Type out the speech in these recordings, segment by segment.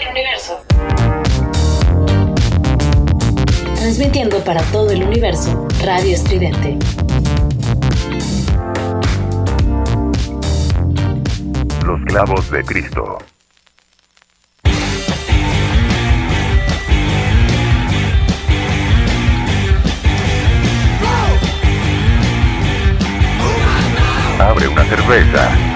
el universo. Transmitiendo para todo el universo, Radio Estridente. Los clavos de Cristo. Abre una cerveza.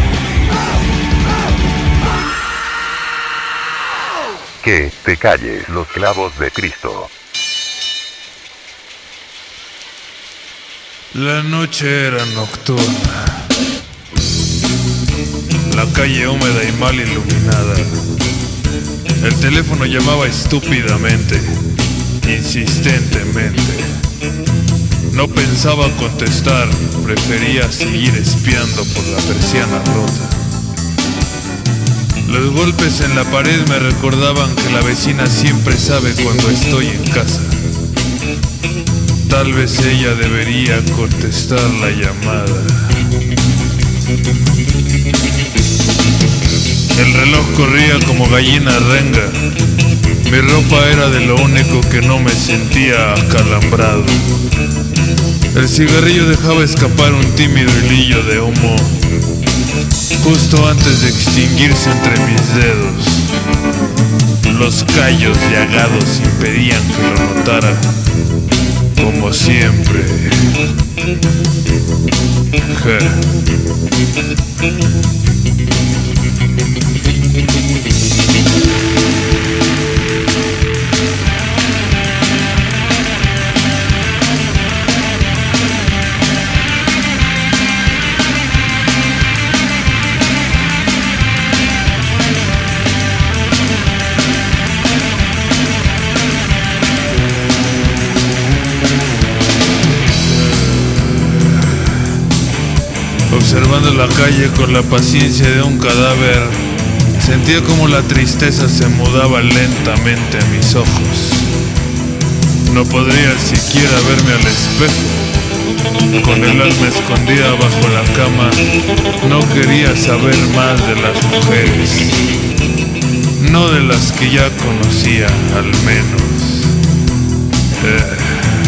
Que te calles los clavos de Cristo. La noche era nocturna. La calle húmeda y mal iluminada. El teléfono llamaba estúpidamente, insistentemente. No pensaba contestar, prefería seguir espiando por la persiana rota. Los golpes en la pared me recordaban que la vecina siempre sabe cuando estoy en casa. Tal vez ella debería contestar la llamada. El reloj corría como gallina renga. Mi ropa era de lo único que no me sentía acalambrado. El cigarrillo dejaba escapar un tímido hilillo de humo justo antes de extinguirse entre mis dedos. Los callos llagados impedían que lo notara, como siempre. Observando la calle con la paciencia de un cadáver, sentía como la tristeza se mudaba lentamente a mis ojos. No podría siquiera verme al espejo. Con el alma escondida bajo la cama, no quería saber más de las mujeres. No de las que ya conocía, al menos. Eh.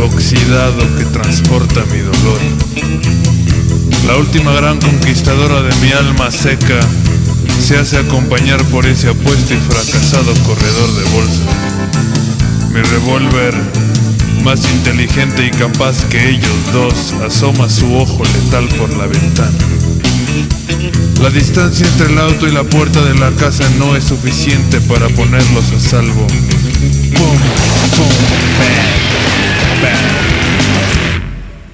Oxidado que transporta mi dolor. La última gran conquistadora de mi alma seca se hace acompañar por ese apuesto y fracasado corredor de bolsa. Mi revólver, más inteligente y capaz que ellos dos, asoma su ojo letal por la ventana. La distancia entre el auto y la puerta de la casa no es suficiente para ponerlos a salvo. Pum, pum, bang.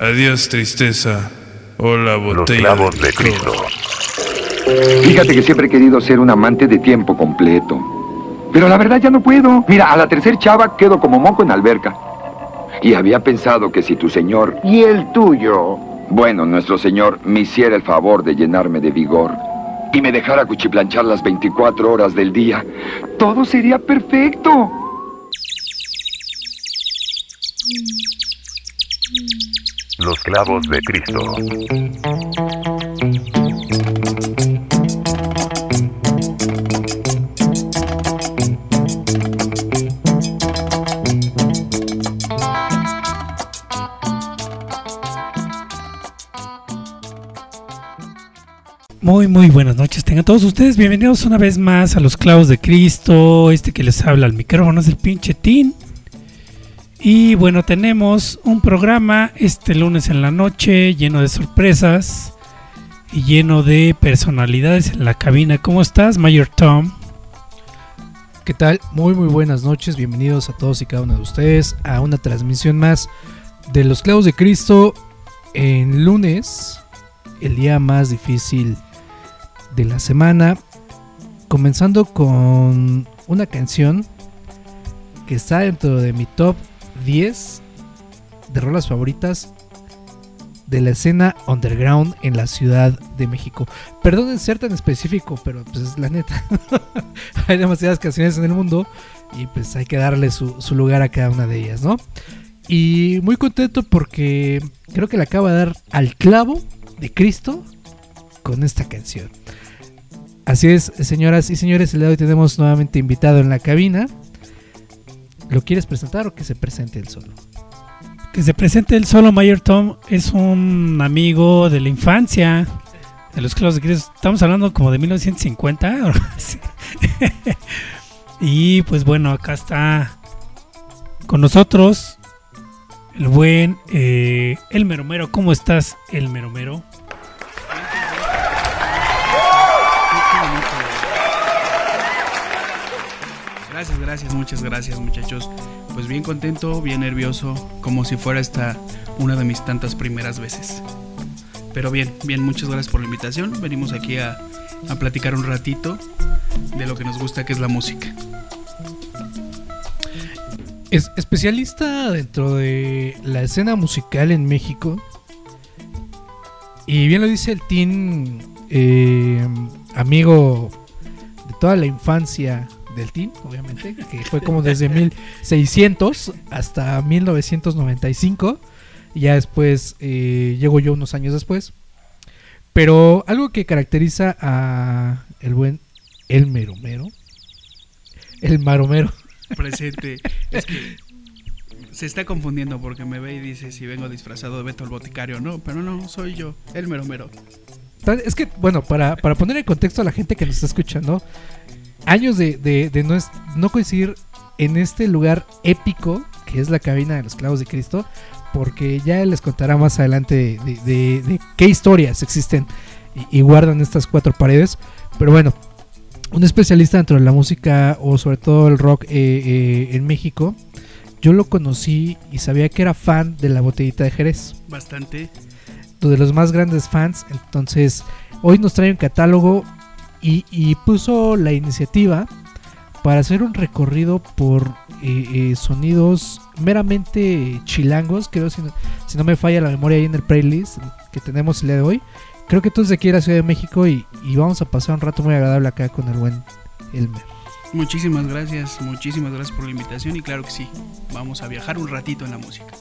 Adiós tristeza. Hola Los botella. clavos de. Cristo. Fíjate que siempre he querido ser un amante de tiempo completo. Pero la verdad ya no puedo. Mira, a la tercer chava quedo como moco en alberca. Y había pensado que si tu señor y el tuyo, bueno, nuestro señor, me hiciera el favor de llenarme de vigor y me dejara cuchiplanchar las 24 horas del día, todo sería perfecto. Los clavos de Cristo. Muy, muy buenas noches. Tengan todos ustedes bienvenidos una vez más a los clavos de Cristo. Este que les habla al micrófono es el pinche Tin. Y bueno, tenemos un programa este lunes en la noche lleno de sorpresas y lleno de personalidades en la cabina. ¿Cómo estás, Mayor Tom? ¿Qué tal? Muy, muy buenas noches. Bienvenidos a todos y cada uno de ustedes a una transmisión más de los clavos de Cristo en lunes, el día más difícil de la semana, comenzando con una canción que está dentro de mi top 10 de rolas favoritas de la escena underground en la Ciudad de México. Perdonen ser tan específico, pero pues es la neta. hay demasiadas canciones en el mundo y pues hay que darle su, su, lugar a cada una de ellas, ¿no? Y muy contento porque creo que le acaba de dar al clavo de Cristo con esta canción. Así es, señoras y señores, el día de hoy tenemos nuevamente invitado en la cabina. ¿Lo quieres presentar o que se presente él solo? Que se presente él solo, Mayor Tom es un amigo de la infancia, de los clavos de Cristo. Estamos hablando como de 1950. y pues bueno, acá está con nosotros el buen eh, El Meromero. ¿Cómo estás, El Meromero? Gracias, gracias, muchas gracias muchachos. Pues bien contento, bien nervioso, como si fuera esta una de mis tantas primeras veces. Pero bien, bien, muchas gracias por la invitación. Venimos aquí a, a platicar un ratito de lo que nos gusta, que es la música. Es especialista dentro de la escena musical en México. Y bien lo dice el Team, eh, amigo de toda la infancia del Team, obviamente, que fue como desde 1600 hasta 1995. Y ya después eh, llego yo unos años después. Pero algo que caracteriza a el buen El Meromero, el Maromero, presente. Es que se está confundiendo porque me ve y dice si vengo disfrazado de Beto el Boticario. No, pero no, soy yo, el mero mero. Es que, bueno, para, para poner en contexto a la gente que nos está escuchando, años de, de, de no, es, no coincidir en este lugar épico que es la cabina de los clavos de Cristo, porque ya les contará más adelante de, de, de qué historias existen y, y, guardan estas cuatro paredes. Pero bueno, un especialista dentro de la música o sobre todo el rock eh, eh, en México. Yo lo conocí y sabía que era fan de la botellita de Jerez. Bastante. De los más grandes fans. Entonces, hoy nos trae un catálogo y, puso la iniciativa para hacer un recorrido por eh, eh, sonidos meramente chilangos. Creo, si no, si no me falla la memoria ahí en el playlist que tenemos el día de hoy. Creo que tú desde aquí a la Ciudad de México y, vamos a pasar un rato muy agradable acá con el buen Elmer. Muchísimas gracias, muchísimas gracias por la invitación y claro que sí, vamos a viajar un ratito en la música.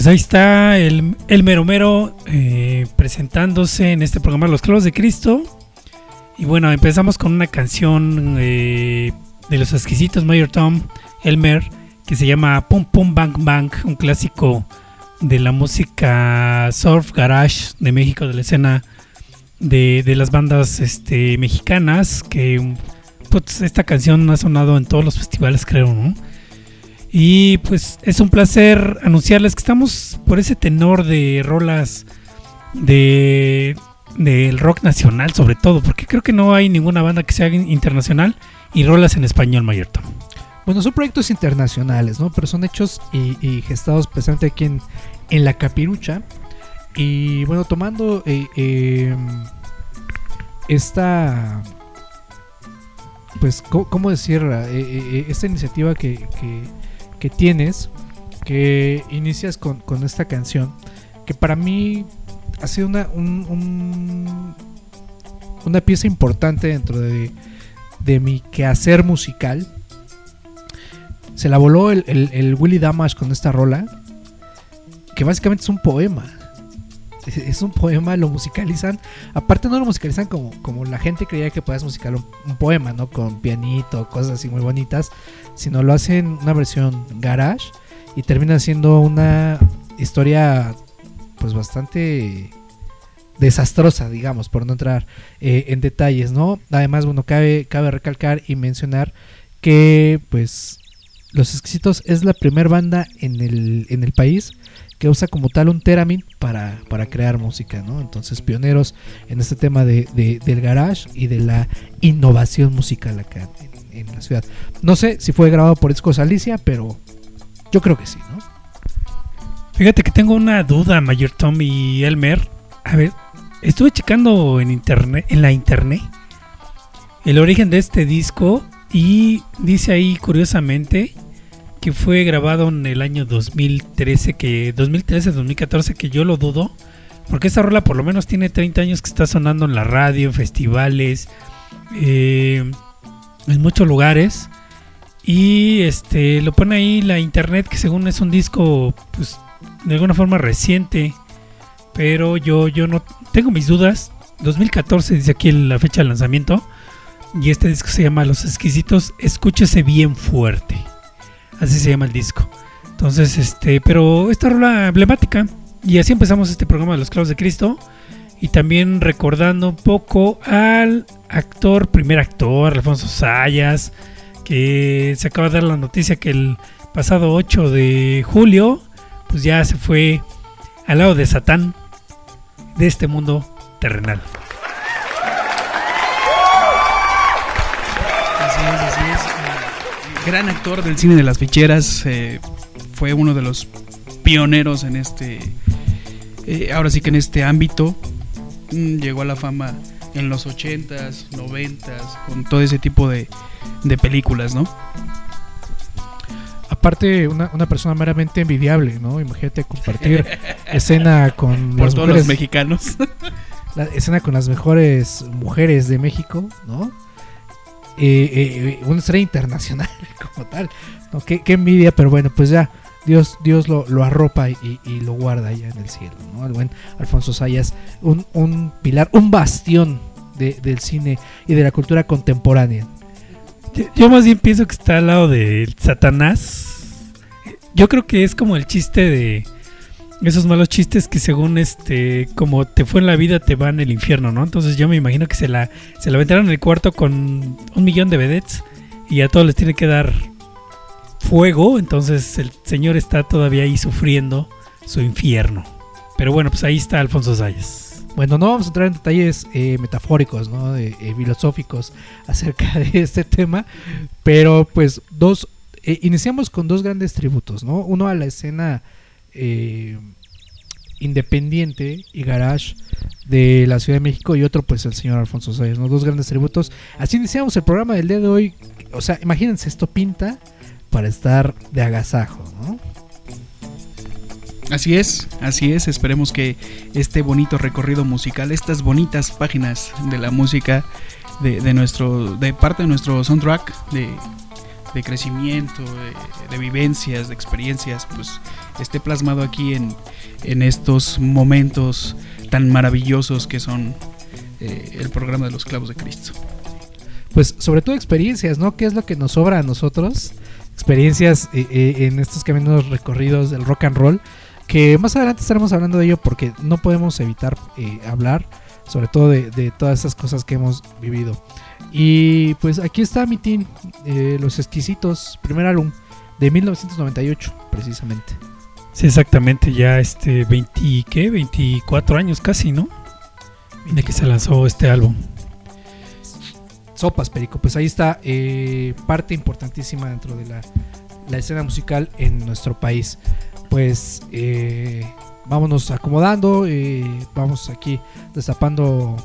Pues ahí está el, el Meromero eh, presentándose en este programa Los Clavos de Cristo. Y bueno, empezamos con una canción eh, de los exquisitos Mayor Tom Elmer que se llama Pum Pum Bang Bang, un clásico de la música surf garage de México, de la escena de, de las bandas este, mexicanas, que pues, esta canción ha sonado en todos los festivales, creo, ¿no? Y pues es un placer anunciarles que estamos por ese tenor de rolas de del rock nacional sobre todo, porque creo que no hay ninguna banda que sea internacional y rolas en español, Mayor. Bueno, son proyectos internacionales, ¿no? Pero son hechos y, gestados precisamente aquí en, en, la capirucha. Y bueno, tomando eh, eh, esta, pues, ¿cómo, decirla? Eh, esta iniciativa que, que, tienes, que inicias con, con, esta canción, que para mí ha sido una, un, un, una pieza importante dentro de, de mi quehacer musical se la voló el, el, el, Willy Damash con esta rola, que básicamente es un poema. Es, es, un poema, lo musicalizan. Aparte no lo musicalizan como, como la gente creía que podías musicalizar un, un, poema, ¿no? Con pianito, cosas así muy bonitas. Sino lo hacen una versión garage y termina siendo una historia pues bastante desastrosa, digamos, por no entrar eh, en detalles, ¿no? Además, bueno, cabe, cabe recalcar y mencionar que, pues, Los Exquisitos es la primera banda en el, en el país que usa como tal un Teramin para, para crear música, ¿no? Entonces, pioneros en este tema de, de- del garage y de la innovación musical acá en, en la ciudad. No sé si fue grabado por Discos Alicia, pero yo creo que sí, ¿no? Fíjate que tengo una duda, Mayor Tom y Elmer. A ver, estuve checando en internet, en la internet, el origen de este disco y dice ahí curiosamente que fue grabado en el año 2013, que 2013-2014, que yo lo dudo, porque esta rola por lo menos tiene 30 años que está sonando en la radio, en festivales, eh, en muchos lugares. Y este lo pone ahí la internet que según es un disco pues de alguna forma reciente, pero yo yo no tengo mis dudas. 2014 dice aquí la fecha de lanzamiento y este disco se llama Los exquisitos, escúchese bien fuerte. Así se llama el disco. Entonces, este, pero esta rola emblemática y así empezamos este programa de los clavos de Cristo y también recordando un poco al actor, primer actor, Alfonso Sayas, que se acaba de dar la noticia que el pasado 8 de julio, pues ya se fue al lado de Satán de este mundo terrenal. Gran actor del cine de las ficheras. eh, fue uno de los pioneros en este. eh, ahora sí que en este ámbito. Mm, Llegó a la fama en los 80s, 90s, con todo ese tipo de, de películas, ¿no? Aparte, una, una persona meramente envidiable, ¿no? Imagínate compartir escena con Por las todos mujeres, los mexicanos. la escena con las mejores mujeres de México, ¿no? Eh, eh, internacional como tal. ¿no? Qué, envidia, pero bueno, pues ya Dios, Dios lo, lo arropa y lo guarda allá en el cielo, ¿no? El buen Alfonso Sayas, un, un pilar, un bastión de- del cine y de la cultura contemporánea. Yo- Yo más bien pienso que está al lado de Satanás. Yo creo que es como el chiste de esos malos chistes que según este como te fue en la vida te van el infierno, ¿no? Entonces yo me imagino que se la se la aventaron en el cuarto con un millón de vedettes y a todos les tiene que dar fuego, entonces el señor está todavía ahí sufriendo su infierno. Pero bueno, pues ahí está Alfonso Sayas. Bueno, no vamos a entrar en detalles eh, metafóricos, ¿no? Eh, filosóficos acerca de este tema, pero pues dos, eh, iniciamos con dos grandes tributos, ¿no? Uno a la escena eh, independiente y garage de la Ciudad de México y otro pues el señor Alfonso Sayas, ¿no? Dos grandes tributos. Así iniciamos el programa del día de hoy. O sea, imagínense, esto pinta para estar de agasajo. Así es, así es. Esperemos que este bonito recorrido musical, estas bonitas páginas de la música de nuestro, de parte de nuestro soundtrack de, de crecimiento, de, vivencias, de experiencias, pues esté plasmado aquí en, en estos momentos tan maravillosos que son eh, el programa de los clavos de Cristo. pues sobre todo experiencias, ¿no? ¿Qué es lo que nos sobra a nosotros? Experiencias eh, eh, en estos caminos recorridos del rock and roll, que más adelante estaremos hablando de ello porque no podemos evitar eh, hablar, sobre todo de, de todas esas cosas que hemos vivido. Y pues aquí está mi team, eh, Los Exquisitos, primer álbum de 1998, precisamente. Sí, exactamente, ya este 20, ¿qué? 24 años casi, ¿no? De que se lanzó este álbum. Sopas, Perico. Pues ahí está eh, parte importantísima dentro de la, la escena musical en nuestro país. Pues eh, vámonos acomodando, eh, vamos aquí destapando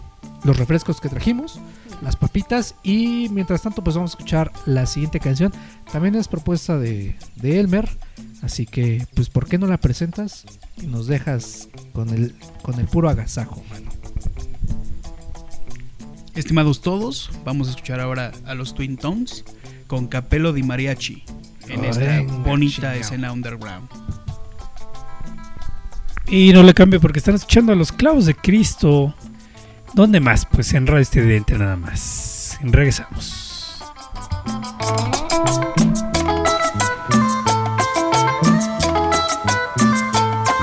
los refrescos que trajimos, las papitas y mientras tanto pues vamos a escuchar la siguiente canción. También es propuesta de, de Elmer, así que pues ¿por qué no la presentas y nos dejas con el, con el puro agasajo, mano? Estimados todos, vamos a escuchar ahora a los Twin Tones con Capello di Mariachi en esta Venga, bonita escena underground. Y no le cambio porque están escuchando a los clavos de Cristo. ¿Dónde más? Pues en Radio Estridente nada más. Regresamos.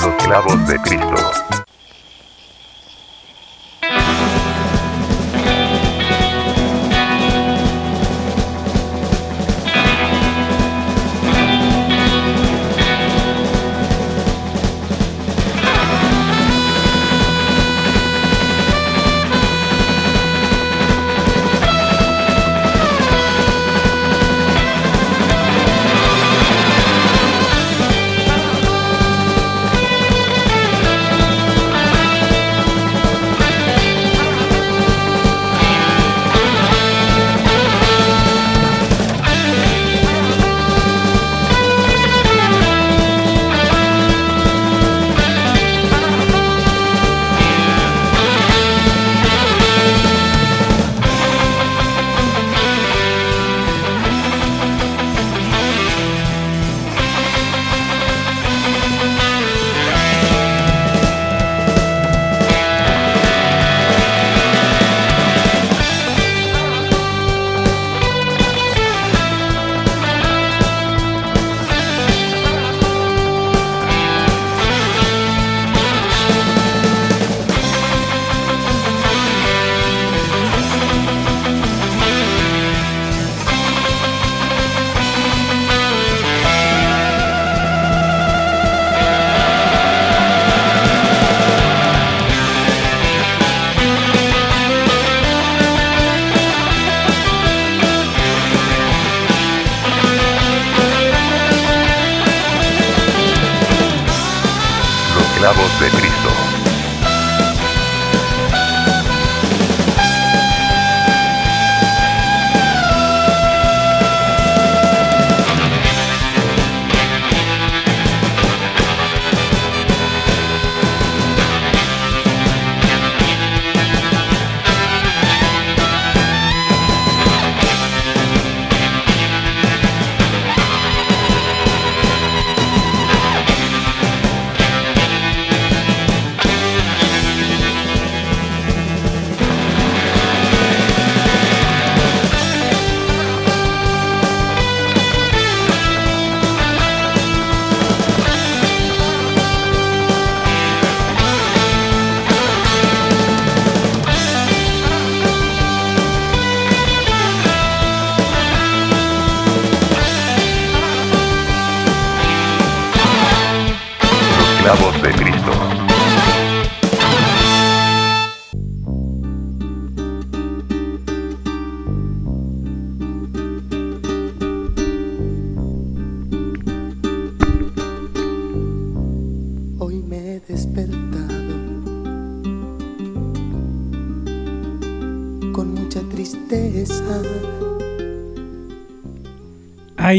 Los clavos de Cristo.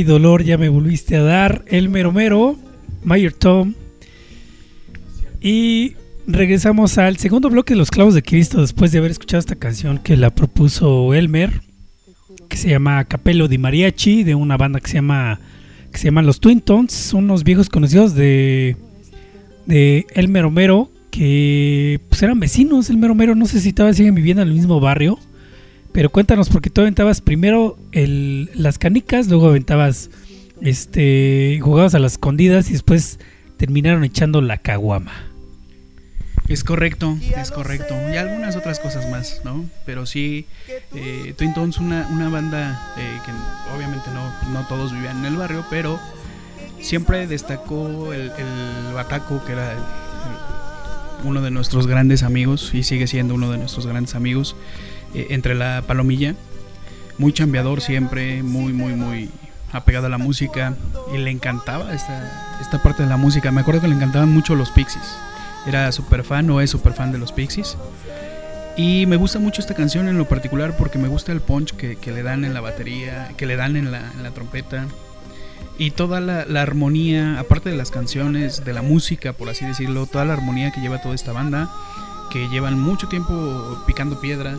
Dolor, ya me volviste a dar. El mero mero, Mayor Tom. Y regresamos al segundo bloque de Los Clavos de Cristo después de haber escuchado esta canción que la propuso Elmer, que se llama Capello di Mariachi, de una banda que se llama que se llama Los Twin Tones, unos viejos conocidos de de Elmer Homero que pues eran vecinos, Elmer Homero, no sé si todavía siguen viviendo en el mismo barrio. Pero cuéntanos, porque tú aventabas primero el, las canicas, luego aventabas, este, jugabas a las escondidas y después terminaron echando la caguama. Es correcto, es correcto. Y algunas otras cosas más, ¿no? Pero sí, eh, Twin Tones, una, una banda eh, que obviamente no, no todos vivían en el barrio, pero siempre destacó el, el Bataco, que era el- el- uno de nuestros grandes amigos y sigue siendo uno de nuestros grandes amigos, eh, entre la palomilla. Muy chambeador siempre, muy, muy, muy apegado a la música y le encantaba esta, esta parte de la música. Me acuerdo que le encantaban mucho los Pixies. Era súper fan o es súper fan de los Pixies. Y me gusta mucho esta canción en lo particular porque me gusta el punch que, que le dan en la batería, que le dan en la, en la trompeta. Y toda la, la armonía, aparte de las canciones, de la música, por así decirlo, toda la armonía que lleva toda esta banda, que llevan mucho tiempo picando piedra,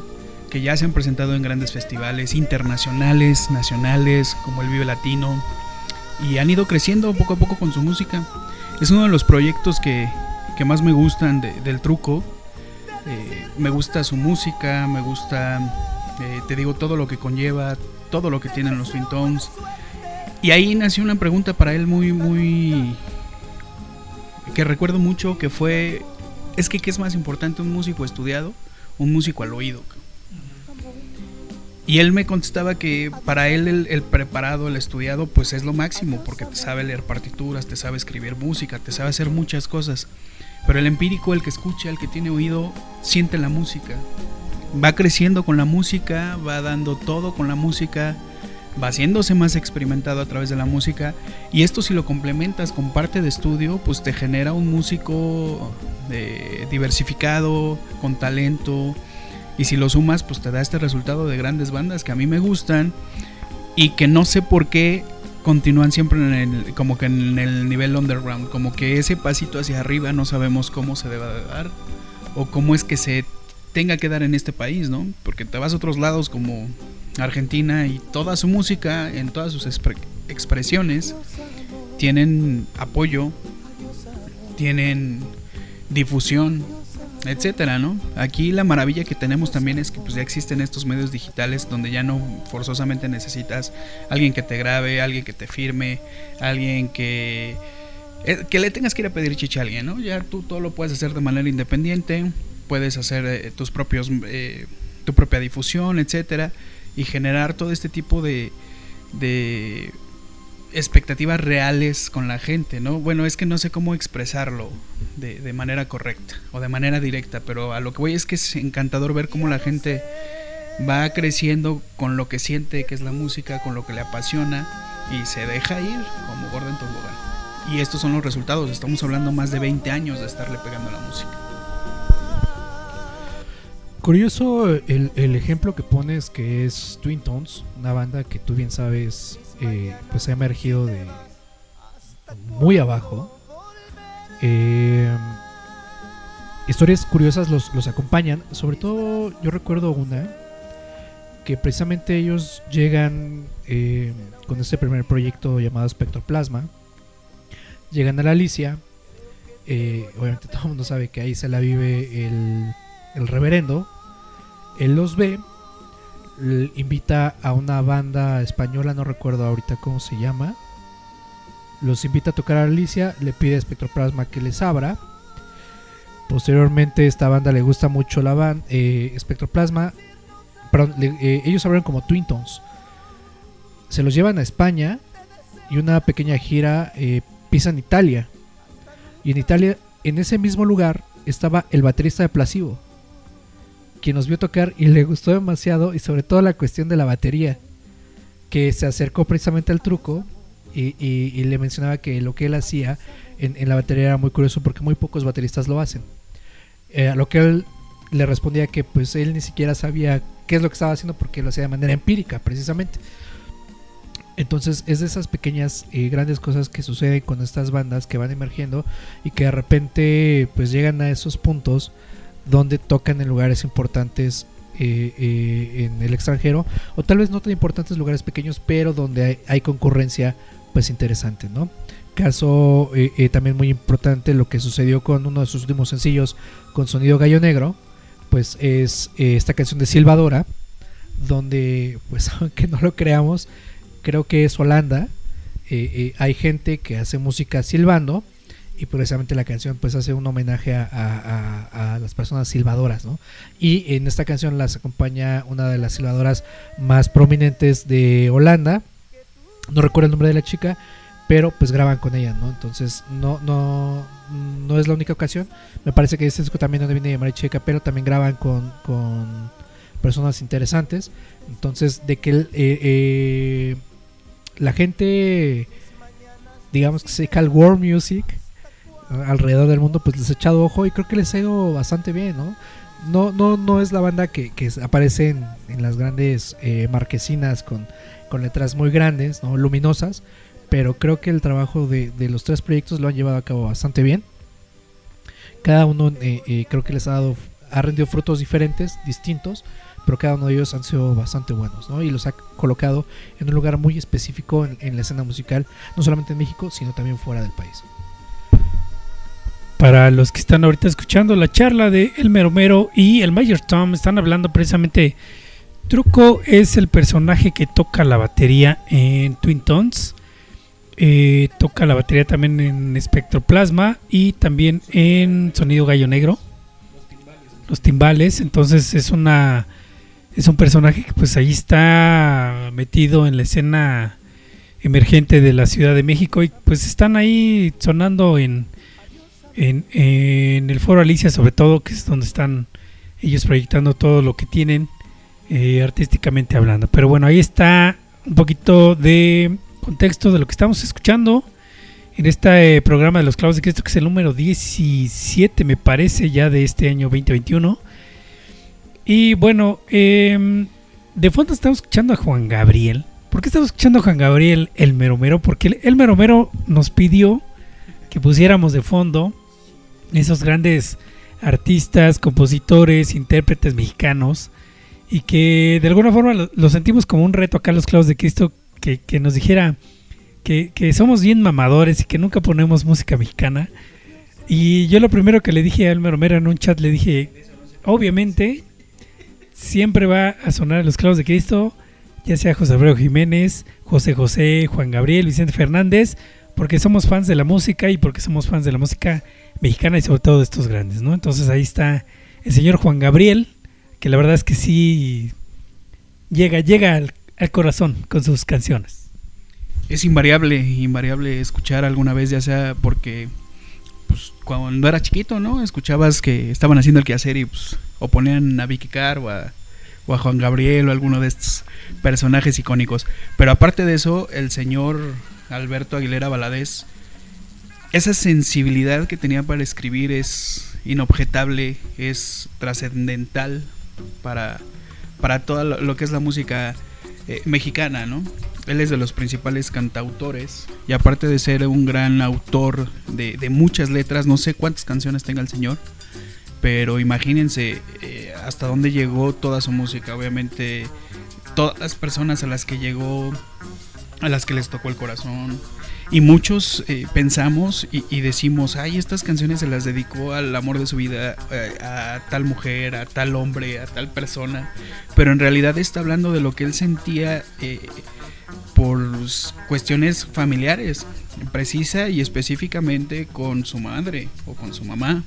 que ya se han presentado en grandes festivales internacionales, nacionales, como el Vive Latino, y han ido creciendo poco a poco con su música. Es uno de los proyectos que, que más me gustan de- del truco. Eh, me gusta su música, me gusta, eh, te digo, todo lo que conlleva, todo lo que tienen los Twin Tones. Y ahí nació una pregunta para él muy, muy... que recuerdo mucho, que fue, es que ¿qué es más importante, un músico estudiado, un músico al oído? Y él me contestaba que para él el, preparado, el estudiado, pues es lo máximo, porque te sabe leer partituras, te sabe escribir música, te sabe hacer muchas cosas. Pero el empírico, el que escucha, el que tiene oído, siente la música. Va creciendo con la música, va dando todo con la música, va haciéndose más experimentado a través de la música. Y esto si lo complementas con parte de estudio, pues te genera un músico eh, diversificado, con talento. Y si lo sumas, pues te da este resultado de grandes bandas que a mí me gustan y que no sé por qué continúan siempre en el, como que en el nivel underground, como que ese pasito hacia arriba no sabemos cómo se debe de dar o cómo es que se tenga que dar en este país, ¿no? Porque te vas a otros lados como Argentina y toda su música en todas sus expre- expresiones tienen apoyo, tienen difusión, etcétera, ¿no? Aquí la maravilla que tenemos también es que pues ya existen estos medios digitales donde ya no forzosamente necesitas alguien que te grabe, alguien que te firme, alguien que eh, que le tengas que ir a pedir chicha a alguien, ¿no? Ya tú todo lo puedes hacer de manera independiente, puedes hacer eh, tus propios eh, tu propia difusión, etcétera, y generar todo este tipo de de expectativas reales con la gente, ¿no? Bueno, es que no sé cómo expresarlo de, de manera correcta o de manera directa, pero a lo que voy es que es encantador ver cómo la gente va creciendo con lo que siente que es la música, con lo que le apasiona y se deja ir como gorda en tobogán. Y estos son los resultados, estamos hablando más de 20 años de estarle pegando a la música. Curioso el, el ejemplo que pones que es Twin Tones, una banda que tú bien sabes eh, pues ha emergido de muy abajo. Eh, historias curiosas los, los acompañan, sobre todo yo recuerdo una que precisamente ellos llegan eh, con este primer proyecto llamado Spectroplasma, llegan a la Alicia, obviamente todo el mundo sabe que ahí se la vive el, el reverendo, él los ve, invita a una banda española, no recuerdo ahorita cómo se llama, los invita a tocar a Alicia, le pide a Spectroplasma que les abra. Posteriormente esta banda le gusta mucho la banda, Spectroplasma, perdón, le- eh, ellos abrieron como Twin Tones. Se los llevan a España y una pequeña gira eh, pisan Italia. Y en Italia, en ese mismo lugar, estaba el baterista de Placebo, quien nos vio tocar y le gustó demasiado, y sobre todo la cuestión de la batería, que se acercó precisamente al truco y, le mencionaba que lo que él hacía en, la batería era muy curioso porque muy pocos bateristas lo hacen. Eh, a lo que él le respondía que pues él ni siquiera sabía qué es lo que estaba haciendo porque lo hacía de manera empírica precisamente. Entonces es de esas pequeñas y grandes cosas que suceden con estas bandas que van emergiendo y que de repente pues llegan a esos puntos donde tocan en lugares importantes eh, eh, en el extranjero o tal vez no tan importantes lugares pequeños pero donde hay, concurrencia pues interesante, ¿no? Caso eh, también muy importante lo que sucedió con uno de sus últimos sencillos con sonido gallo negro, pues es esta canción de Silvadora, donde pues aunque no lo creamos, creo que es Holanda, hay gente que hace música silbando y precisamente la canción pues hace un homenaje a, a- a- las personas silbadoras, ¿no? Y en esta canción las acompaña una de las silbadoras más prominentes de Holanda, no recuerdo el nombre de la chica, pero pues graban con ella, ¿no? Entonces no, no, no es la única ocasión. Me parece que este disco también no viene llamar chica, pero también graban con, con personas interesantes. Entonces, de que eh, eh, la gente, digamos que se al world music alrededor del mundo, pues les ha echado ojo y creo que les ha ido bastante bien, ¿no? No, no, no es la banda que, que aparece en, las grandes eh, marquesinas con, con letras muy grandes, ¿no? luminosas, pero creo que el trabajo de, de los tres proyectos lo han llevado a cabo bastante bien. Cada uno eh, eh, creo que les ha dado, ha rendido frutos diferentes, distintos, pero cada uno de ellos han sido bastante buenos, ¿no? Y los ha colocado en un lugar muy específico en la escena musical, no solamente en México, sino también fuera del país. Para los que están ahorita escuchando la charla de El Meromero y el Mayor Tom, están hablando precisamente. Truco es el personaje que toca la batería en Twin Tones. eh, toca la batería también en Espectroplasma y también en Sonido Gallo Negro. Los timbales. Entonces es una. Es un personaje que pues ahí está metido en la escena emergente de la Ciudad de México y pues están ahí sonando en, en, el foro Alicia sobre todo, que es donde están ellos proyectando todo lo que tienen eh, artísticamente hablando. Pero bueno, ahí está un poquito de contexto de lo que estamos escuchando en este eh, programa de los clavos de Cristo, que es el número 17, me parece, ya de este año 2021. Y bueno, em, de fondo estamos escuchando a Juan Gabriel. ¿Por qué estamos escuchando a Juan Gabriel el Meromero? Porque el, el Meromero nos pidió que pusiéramos de fondo esos grandes artistas, compositores, intérpretes mexicanos y que de alguna forma lo, sentimos como un reto acá los clavos de Cristo que, que nos dijera que, que somos bien mamadores y que nunca ponemos música mexicana. Y yo lo primero que le dije a Elmer Romero en un chat le dije, obviamente siempre va a sonar los clavos de Cristo, ya sea José Alfredo Jiménez, José José, Juan Gabriel, Vicente Fernández, porque somos fans de la música y porque somos fans de la música mexicana y sobre todo de estos grandes, ¿no? Entonces ahí está el señor Juan Gabriel, que la verdad es que sí llega, llega al, corazón con sus canciones. Es invariable, invariable escuchar alguna vez, ya sea porque pues, cuando era chiquito, ¿no? Escuchabas que estaban haciendo el quehacer y pues, o ponían a Vicky Carr o a, o a Juan Gabriel o alguno de estos personajes icónicos. Pero aparte de eso, el señor Alberto Aguilera Valadez, esa sensibilidad que tenía para escribir es inobjetable, es trascendental para, para todo lo, que es la música eh, mexicana, ¿no? Él es de los principales cantautores y aparte de ser un gran autor de, de muchas letras, no sé cuántas canciones tenga el señor, pero imagínense eh, hasta dónde llegó toda su música. Obviamente, todas las personas a las que llegó, a las que les tocó el corazón. Y muchos eh, pensamos y, decimos, ay, estas canciones se las dedicó al amor de su vida, eh, a tal mujer, a tal hombre, a tal persona. Pero en realidad está hablando de lo que él sentía eh, por cuestiones familiares, precisa y específicamente con su madre o con su mamá.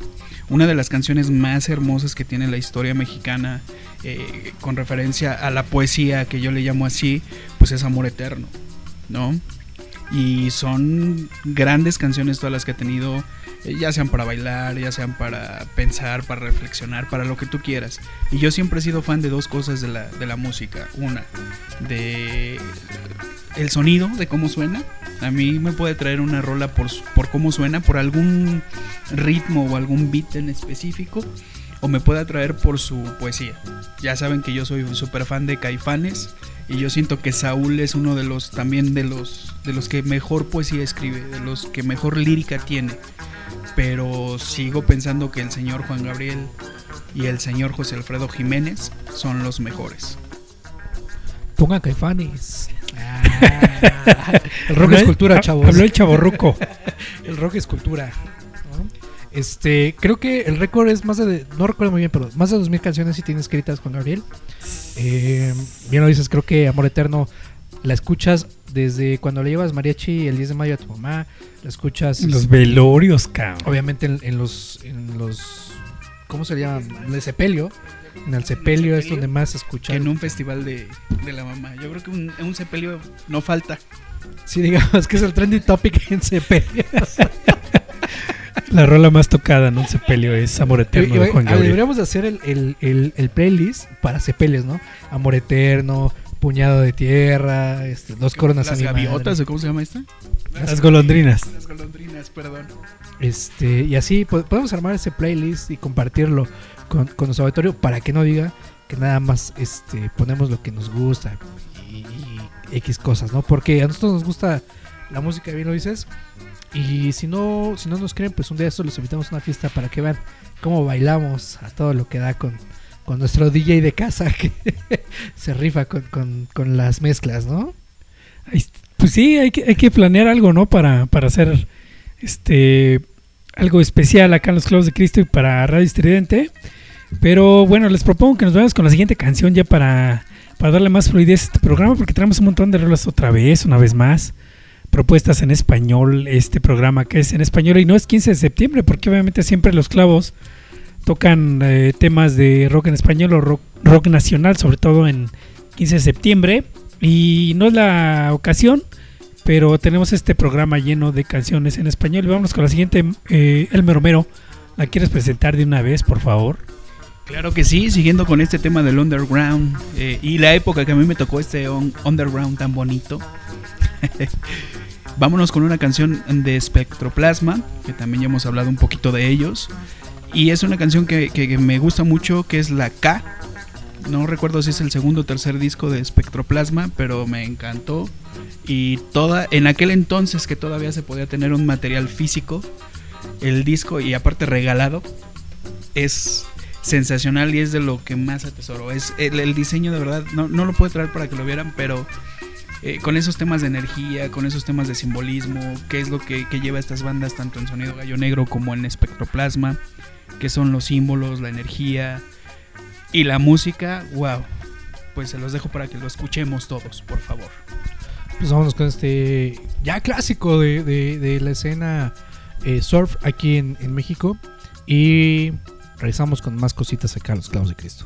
Una de las canciones más hermosas que tiene la historia mexicana, eh, con referencia a la poesía que yo le llamo así, pues es Amor Eterno, ¿no? Y son grandes canciones todas las que ha tenido, eh, ya sean para bailar, ya sean para pensar, para reflexionar, para lo que tú quieras. Y yo siempre he sido fan de dos cosas de la, de la música. Una, de el sonido, de cómo suena. A mí me puede traer una rola por, por cómo suena, por algún ritmo o algún beat en específico. o me puede atraer por su poesía. Ya saben que yo soy un super fan de Caifanes y yo siento que Saúl es uno de los también de los de los que mejor poesía escribe, de los que mejor lírica tiene. Pero sigo pensando que el señor Juan Gabriel y el señor José Alfredo Jiménez son los mejores. Pongan caifanes. Ah, el rock es cultura, Ha- chavos. Habló el chaborruco. El rock es cultura. Este, creo que el récord es más de, no recuerdo muy bien, pero más de 2000 canciones sí tiene escritas con Gabriel. Eh, bien lo dices, creo que Amor Eterno la escuchas desde cuando le llevas mariachi el 10 de mayo a tu mamá, la escuchas Los velorios, cabrón. obviamente en, en los en los ¿cómo se llama? En el sepelio. En el sepelio es donde más se escucha. En un festival de, de la mamá. Yo creo que un, un sepelio no falta. Sí, digamos que es el trending topic en sepelio. La rola más tocada en un sepelio es Amor Eterno de Juan Gabriel. Deberíamos de hacer el, el- el- el playlist para sepelios, ¿no? Amor Eterno, Puñado de Tierra, este, Dos Coronas Las mi madre. gaviotas, ¿o cómo se llama esta? Las golondrinas. Las golondrinas, perdón. Este, y así po- podemos armar ese playlist y compartirlo con, con nuestro auditorio para que no diga que nada más este, ponemos lo que nos gusta y, y X cosas, ¿no? Porque a nosotros nos gusta la música, bien lo dices. Y si no, si no nos creen, pues un día esto los invitamos a una fiesta para que vean cómo bailamos a todo lo que da con, con nuestro DJ de casa que se rifa con, con- las mezclas, ¿no? Pues sí, hay que, hay que planear algo, ¿no? Para, para hacer este algo especial acá en los Clavos de Cristo y para Radio Estridente. Pero bueno, les propongo que nos vayamos con la siguiente canción ya para, para darle más fluidez a este programa, porque tenemos un montón de rolas otra vez, una vez más. Propuestas en español, este programa que es en español y no es 15 de septiembre, porque obviamente siempre los clavos tocan eh, temas de rock en español o rock, nacional, sobre todo en 15 de septiembre. Y no es la ocasión, pero tenemos este programa lleno de canciones en español. Vámonos con la siguiente, eh, Elmer Romero. ¿La quieres presentar de una vez, por favor? Claro que sí, siguiendo con este tema del underground eh, y la época que a mí me tocó este un- underground tan bonito. Vámonos con una canción de Spectroplasma, que también ya hemos hablado un poquito de ellos. Y es una canción que, me gusta mucho, que es la K. No recuerdo si es el segundo o tercer disco de Spectroplasma, pero me encantó. Y toda, en aquel entonces que todavía se podía tener un material físico, el disco y aparte regalado, es sensacional y es de lo que más atesoro. Es el, el diseño de verdad, no, no lo puedo traer para que lo vieran, pero eh, con esos temas de energía, con esos temas de simbolismo, qué es lo que, que lleva a estas bandas tanto en Sonido Gallo Negro como en Espectroplasma, que son los símbolos, la energía y la música, wow. Pues se los dejo para que lo escuchemos todos, por favor. Pues vámonos con este ya clásico de, de- de la escena eh, surf aquí en, en México. Y regresamos con más cositas acá a los clavos de Cristo.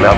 Los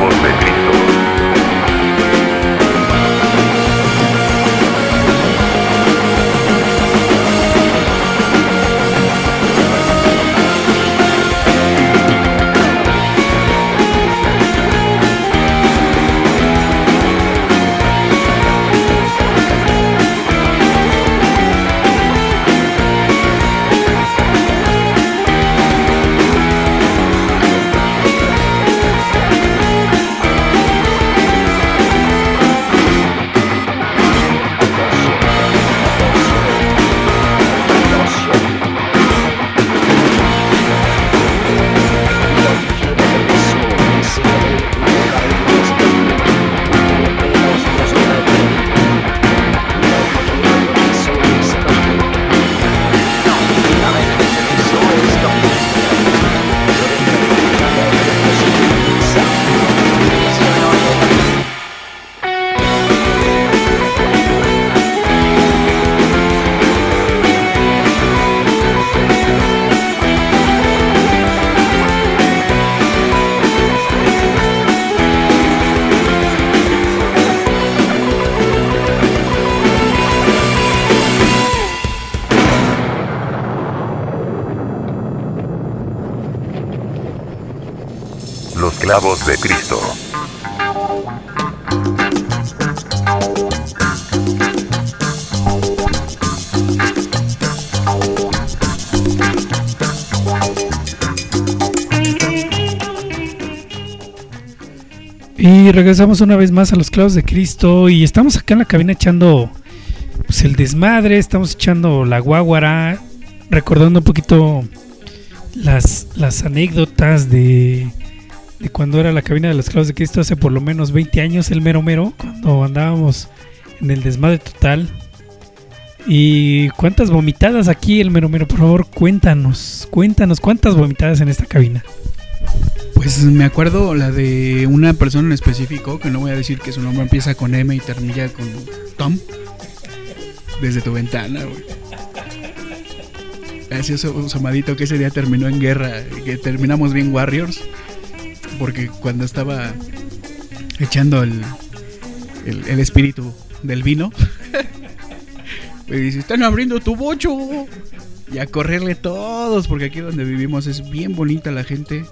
clavos de Cristo. Y regresamos una vez más a los clavos de Cristo y estamos acá en la cabina echando pues, el desmadre, estamos echando la guaguara, recordando un poquito las, las anécdotas de, de cuando era la cabina de los clavos de Cristo hace por lo menos 20 años, el mero mero, cuando andábamos en el desmadre total. Y cuántas vomitadas aquí, el mero mero, por favor, cuéntanos, cuéntanos cuántas vomitadas en esta cabina. Pues me acuerdo la de una persona en específico, que no voy a decir que su nombre empieza con M y termina con Tom. Desde tu ventana, güey. Gracioso un Samadito que ese día terminó en guerra, que terminamos bien Warriors. Porque cuando estaba echando el, el, espíritu del vino, me dice, están abriendo tu bocho. Y a correrle todos, porque aquí donde vivimos es bien bonita la gente,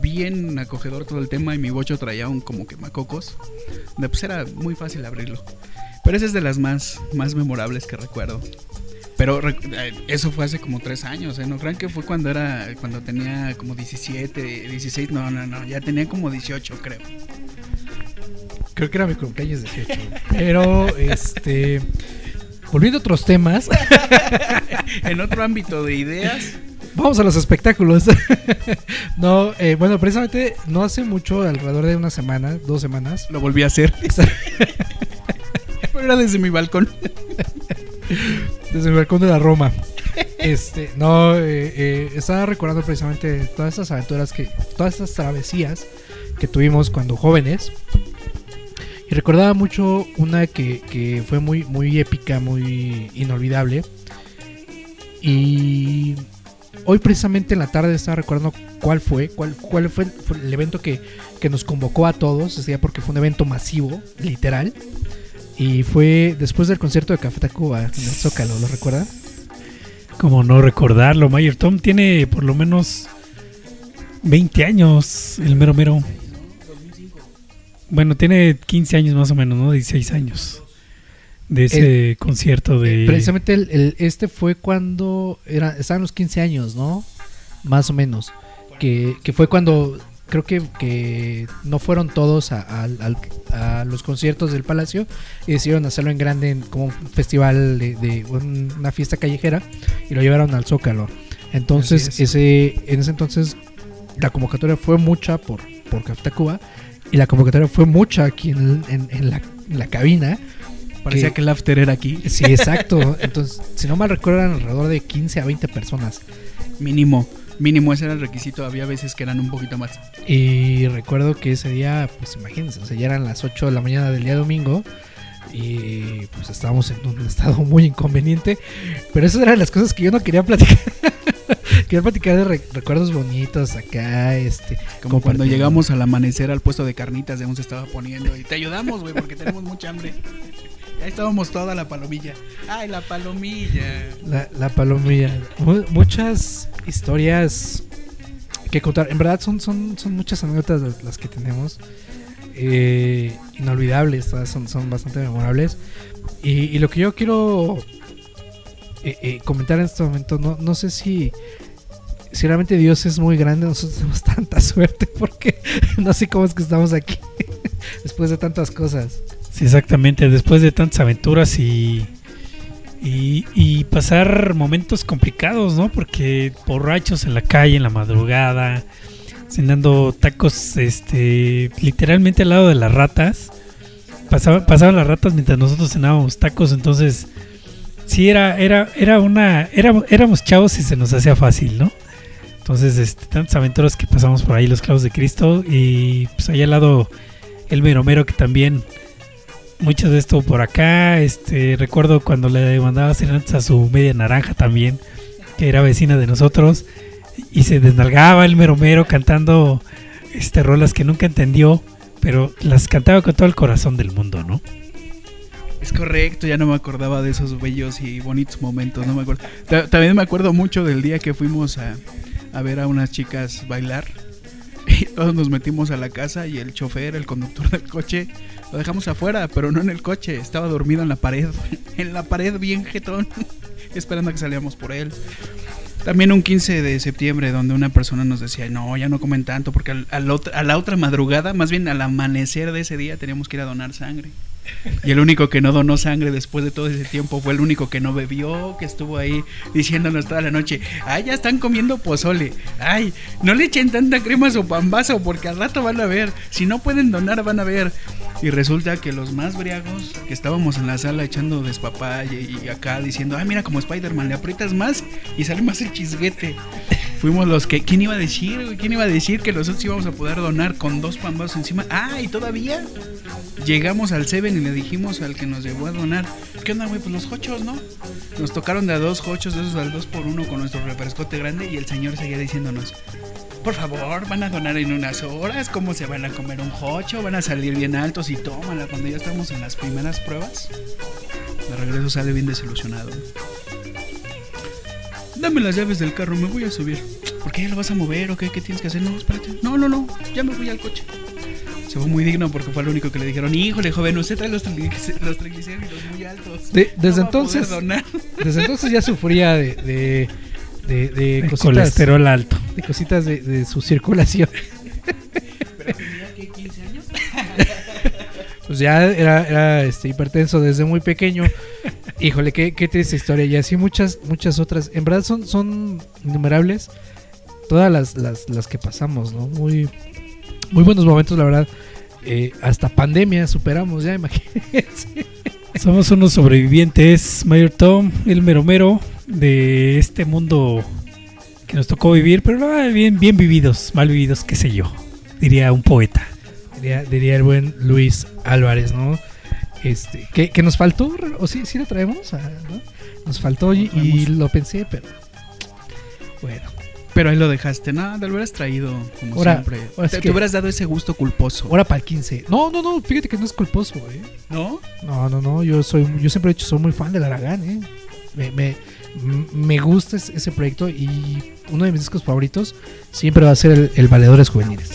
bien acogedor todo el tema y mi bocho traía un como quemacocos. Pues era muy fácil abrirlo. Pero esa es de las más, más memorables que recuerdo. Pero eh, eso fue hace como tres años, ¿eh? No crean que fue cuando era, cuando tenía como 17, 16, no, no, no, ya tenía como 18 creo. Creo que era mi cumpleaños 18. Pero, este. Volviendo a otros temas, En otro ámbito de ideas, vamos a los espectáculos. no, eh, bueno, precisamente no hace mucho, alrededor de una semana, dos semanas. lo volví a hacer. Pero era desde mi balcón. Desde el balcón de la Roma. Este, no, eh, eh, estaba recordando precisamente todas estas aventuras que, todas estas travesías que tuvimos cuando jóvenes. Y recordaba mucho una que, que fue muy, muy épica, muy inolvidable. Y hoy precisamente en la tarde estaba recordando cuál fue, cuál, cuál fue, fue el evento que, que nos convocó a todos, ese día porque fue un evento masivo, literal. Y fue después del concierto de Café Tacuba en el Zócalo, ¿lo recuerdan? Como no recordarlo, Mayer Tom tiene por lo menos 20 años, el mero mero. Bueno, tiene 15 años más o menos, ¿no? 16 años. De ese concierto de... Precisamente el, el- este fue cuando era, estaban los 15 años, ¿no? Más o menos. Que, que fue cuando creo que, que no fueron todos a, los conciertos del Palacio y decidieron hacerlo en grande en- como un festival de, de un- una fiesta callejera y lo llevaron al Zócalo. Entonces, es. ese, en ese entonces la convocatoria fue mucha por, por Café Tacuba y la convocatoria fue mucha aquí en, en- en la, en la cabina. Parecía Que- que el after era aquí. Sí, exacto. Entonces, si no mal recuerdo, eran alrededor de 15 a 20 personas. Mínimo, mínimo ese era el requisito. Había veces que eran un poquito más. Y recuerdo que ese día, pues imagínense, o sea, ya eran las 8 de la mañana del día domingo. Y pues estábamos en un estado muy inconveniente. Pero esas eran las cosas que yo no quería platicar. quería platicar de re- recuerdos bonitos acá, este. Como cuando llegamos al amanecer al puesto de carnitas, de se estaba poniendo. Y te ayudamos, güey, porque tenemos mucha hambre. Ya estábamos toda la palomilla. Ay, la palomilla. La, la palomilla. Mu- muchas historias que contar. En verdad son, son, son muchas anécdotas las que tenemos. Eh, inolvidables, todas son, son bastante memorables. Y, y lo que yo quiero eh, eh, comentar en este momento, no, no sé si, si realmente Dios es muy grande, nosotros tenemos tanta suerte porque no sé cómo es que estamos aquí después de tantas cosas. Sí, exactamente. Después de tantas aventuras y, y, pasar momentos complicados, ¿no? Porque borrachos en la calle, en la madrugada, cenando tacos, este, literalmente al lado de las ratas. Pasaban, pasaban las ratas mientras nosotros cenábamos tacos, entonces sí era, era, era una, éramos, éramos chavos y se nos hacía fácil, ¿no? Entonces, este, tantas aventuras que pasamos por ahí, los clavos de Cristo, y pues ahí al lado el meromero que también mucho de esto por acá. Este, recuerdo cuando le mandaba serenatas a su media naranja también, que era vecina de nosotros, y se desnalgaba el mero mero cantando este rolas que nunca entendió, pero las cantaba con todo el corazón del mundo, ¿no? Es correcto, ya no me acordaba de esos bellos y bonitos momentos, no me acuerdo. Ta- También me acuerdo mucho del día que fuimos a, a ver a unas chicas bailar. Todos nos metimos a la casa y el chofer, el conductor del coche, lo dejamos afuera, pero no en el coche, estaba dormido en la pared, en la pared bien jetón, esperando a que salíamos por él. También un 15 de septiembre donde una persona nos decía, no, ya no comen tanto, porque al- a la otra madrugada, más bien al amanecer de ese día, teníamos que ir a donar sangre. Y el único que no donó sangre después de todo ese tiempo fue el único que no bebió, que estuvo ahí diciéndonos toda la noche, ay, ya están comiendo pozole, ay, no le echen tanta crema a su pambazo porque al rato van a ver, si no pueden donar van a ver. Y resulta que los más briagos, que estábamos en la sala echando despapalle y acá diciendo, ay, mira como Spider-Man, le aprietas más y sale más el chisguete. Fuimos los que, ¿quién iba a decir? ¿Quién iba a decir que nosotros íbamos a poder donar con dos pambazos encima? Ah, y todavía llegamos al Seven y le dijimos al que nos llevó a donar, ¿qué onda, güey? Pues los hochos, ¿no? Nos tocaron de a dos hochos, de esos al dos por uno con nuestro refrescote grande y el señor seguía diciéndonos, por favor, van a donar en unas horas, ¿cómo se van a comer un hocho? Van a salir bien altos y tómala. Cuando ya estamos en las primeras pruebas, de regreso sale bien desilusionado. Dame las llaves del carro, me voy a subir. ¿Por qué lo vas a mover o qué? ¿Qué tienes que hacer? No, espérate. No, no, no, ya me voy al coche. Se fue muy digno porque fue el único que le dijeron, híjole, joven, usted trae los, triglic- los triglicéridos muy altos. De- desde No entonces- donar". Desde entonces ya sufría de, de, de, de El cositas, colesterol alto. de cositas de, de su circulación. Pero tenía que 15 años. Pues ya era, era este, hipertenso desde muy pequeño. Híjole, qué, qué triste historia. Y así muchas, muchas otras. En verdad son, son innumerables todas las, las, las que pasamos, ¿no? Muy, muy buenos momentos, la verdad. Eh, hasta pandemia superamos, ya imagínense. Somos unos sobrevivientes, Mayor Tom, el mero mero de este mundo que nos tocó vivir, pero ah, bien, bien vividos, mal vividos, qué sé yo, diría un poeta. Diría, diría el buen Luis Álvarez, ¿no? Este, ¿qué, qué nos faltó? ¿O sí, sí lo traemos? Ah, ¿no? Nos faltó y, y lo pensé, pero bueno. Pero ahí lo dejaste, nada, te lo hubieras traído, como Ahora- siempre. ahora te, que- hubieras dado ese gusto culposo. Ahora para el 15. No, no, no, fíjate que no es culposo, ¿eh? ¿No? No, no, no, yo soy, yo siempre he dicho, soy muy fan del Aragán, ¿eh? Me, me, me gusta ese, proyecto y uno de mis discos favoritos siempre va a ser el, el Valedores Juveniles.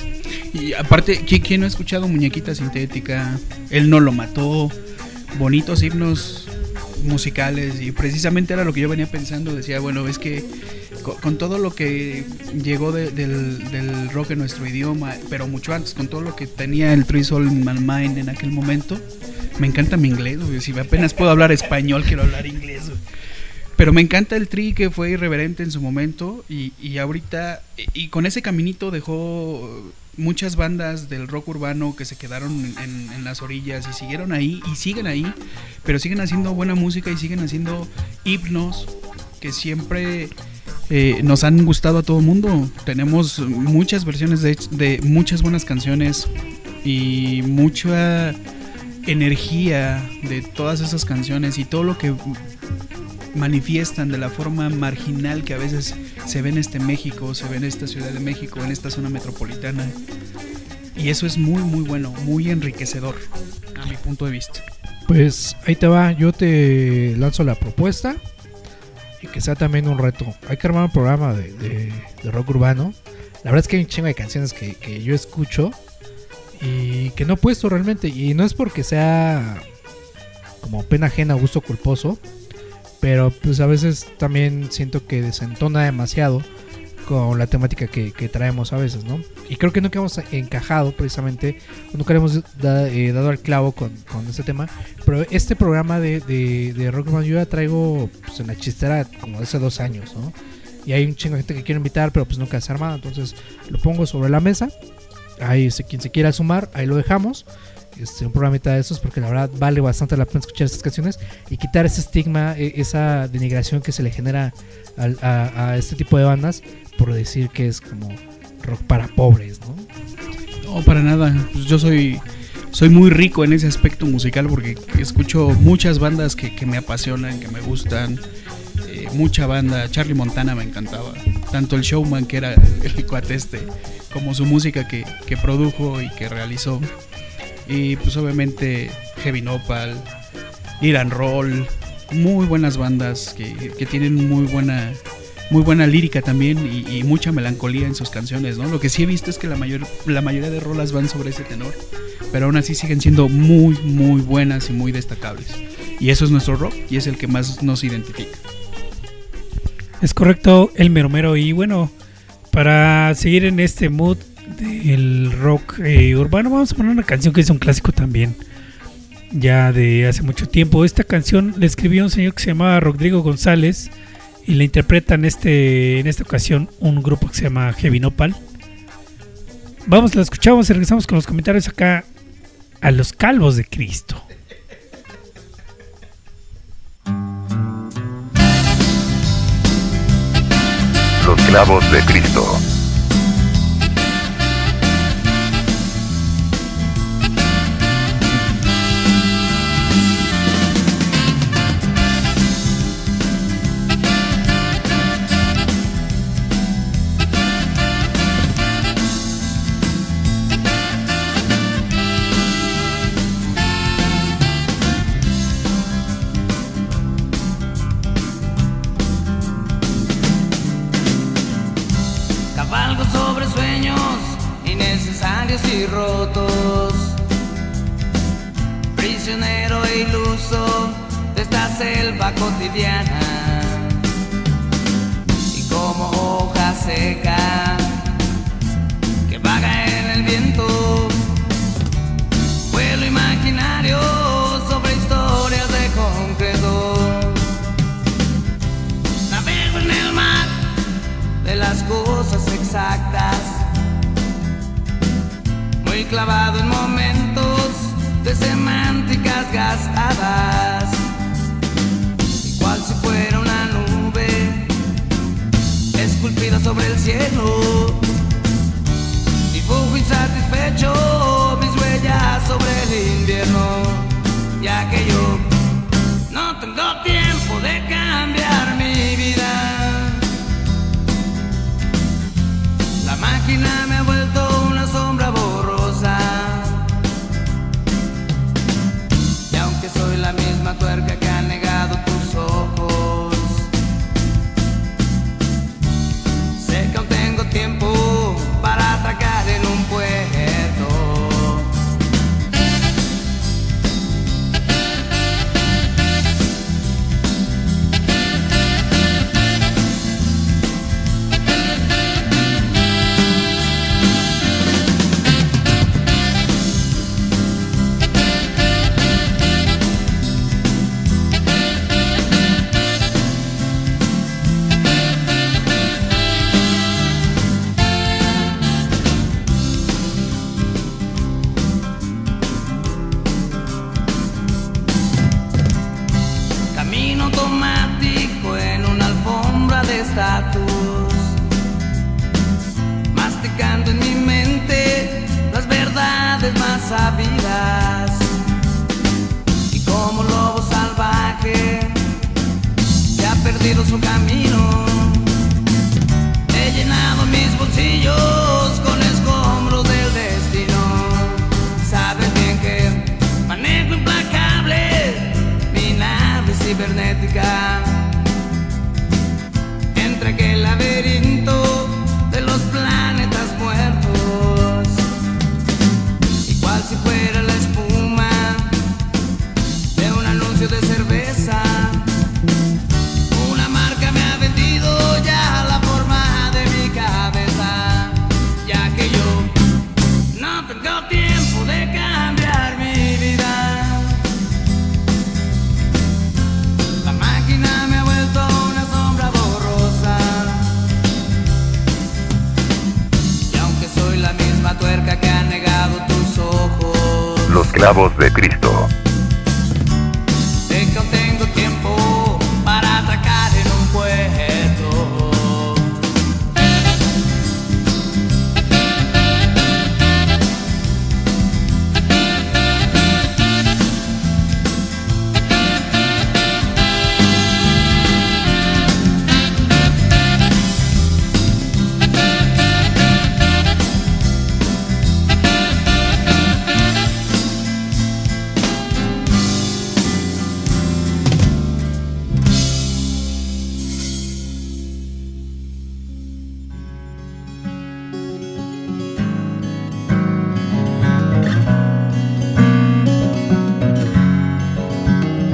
Y aparte, ¿quién, no ha escuchado Muñequita Sintética? Él no lo mató. Bonitos himnos musicales. Y precisamente era lo que yo venía pensando. Decía, bueno, es que co- con, todo lo que llegó de- del, del rock en nuestro idioma, pero mucho antes, con todo lo que tenía el Three Soul in My Mind en aquel momento, me encanta mi inglés. Si apenas puedo hablar español, quiero hablar inglés. Pero me encanta el tri que fue irreverente en su momento y, y ahorita, y, con ese caminito dejó muchas bandas del rock urbano que se quedaron en las orillas y siguieron ahí y siguen ahí, pero siguen haciendo buena música y siguen haciendo himnos que siempre eh, nos han gustado a todo el mundo. Tenemos muchas versiones de, de muchas buenas canciones y mucha energía de todas esas canciones y todo lo que manifiestan de la forma marginal que a veces se ve en este México, se ve en esta Ciudad de México, en esta zona metropolitana. Y eso es muy, muy bueno, muy enriquecedor, a mi punto de vista. Pues ahí te va, yo te lanzo la propuesta y que sea también un reto. Hay que armar un programa de, rock urbano. La verdad es que hay un chingo de canciones que, que yo escucho y que no he puesto realmente. Y no es porque sea como pena ajena o gusto culposo, pero pues a veces también siento que desentona demasiado con la temática que, que traemos a veces, ¿no? Y creo que nunca hemos encajado precisamente, nunca hemos da- eh, dado al clavo con, con este tema, pero este programa de, de, de Rockman yo ya traigo pues, en la chistera como hace dos años, ¿no? Y hay un chingo de gente que quiero invitar, pero pues nunca se ha armado, entonces lo pongo sobre la mesa, ahí quien se quiera sumar, ahí lo dejamos. Este, un programita de esos porque la verdad vale bastante la pena escuchar estas canciones y quitar ese estigma, e- esa denigración que se le genera al- a, este tipo de bandas por decir que es como rock para pobres, ¿no? No, para nada. Pues yo soy, soy muy rico en ese aspecto musical porque escucho muchas bandas que, me apasionan, que me gustan. Eh, mucha banda. Charlie Montana me encantaba. Tanto el showman que era el cuate este, como su música que, que produjo y que realizó. Y pues obviamente Heavy Nopal, Iran Roll, muy buenas bandas que, que tienen muy buena muy buena lírica también y, mucha melancolía en sus canciones, ¿no? Lo que sí he visto es que la, mayor, la mayoría de rolas van sobre ese tenor, pero aún así siguen siendo muy, muy buenas y muy destacables. Y eso es nuestro rock y es el que más nos identifica. Es correcto, el mero mero. Y bueno, para seguir en este mood del rock eh, urbano, vamos a poner una canción que es un clásico también, ya de hace mucho tiempo. Esta canción la escribió un señor que se llamaba Rodrigo González y la interpreta en, este, en esta ocasión un grupo que se llama Heavy Nopal. Vamos, la escuchamos y regresamos con los comentarios acá a los calvos de Cristo. Los clavos de Cristo. Y como hoja seca que vaga en el viento. Vuelo imaginario sobre historias de concreto. Navego en el mar de las cosas exactas. Muy clavado en momentos de semánticas gastadas. Cielo.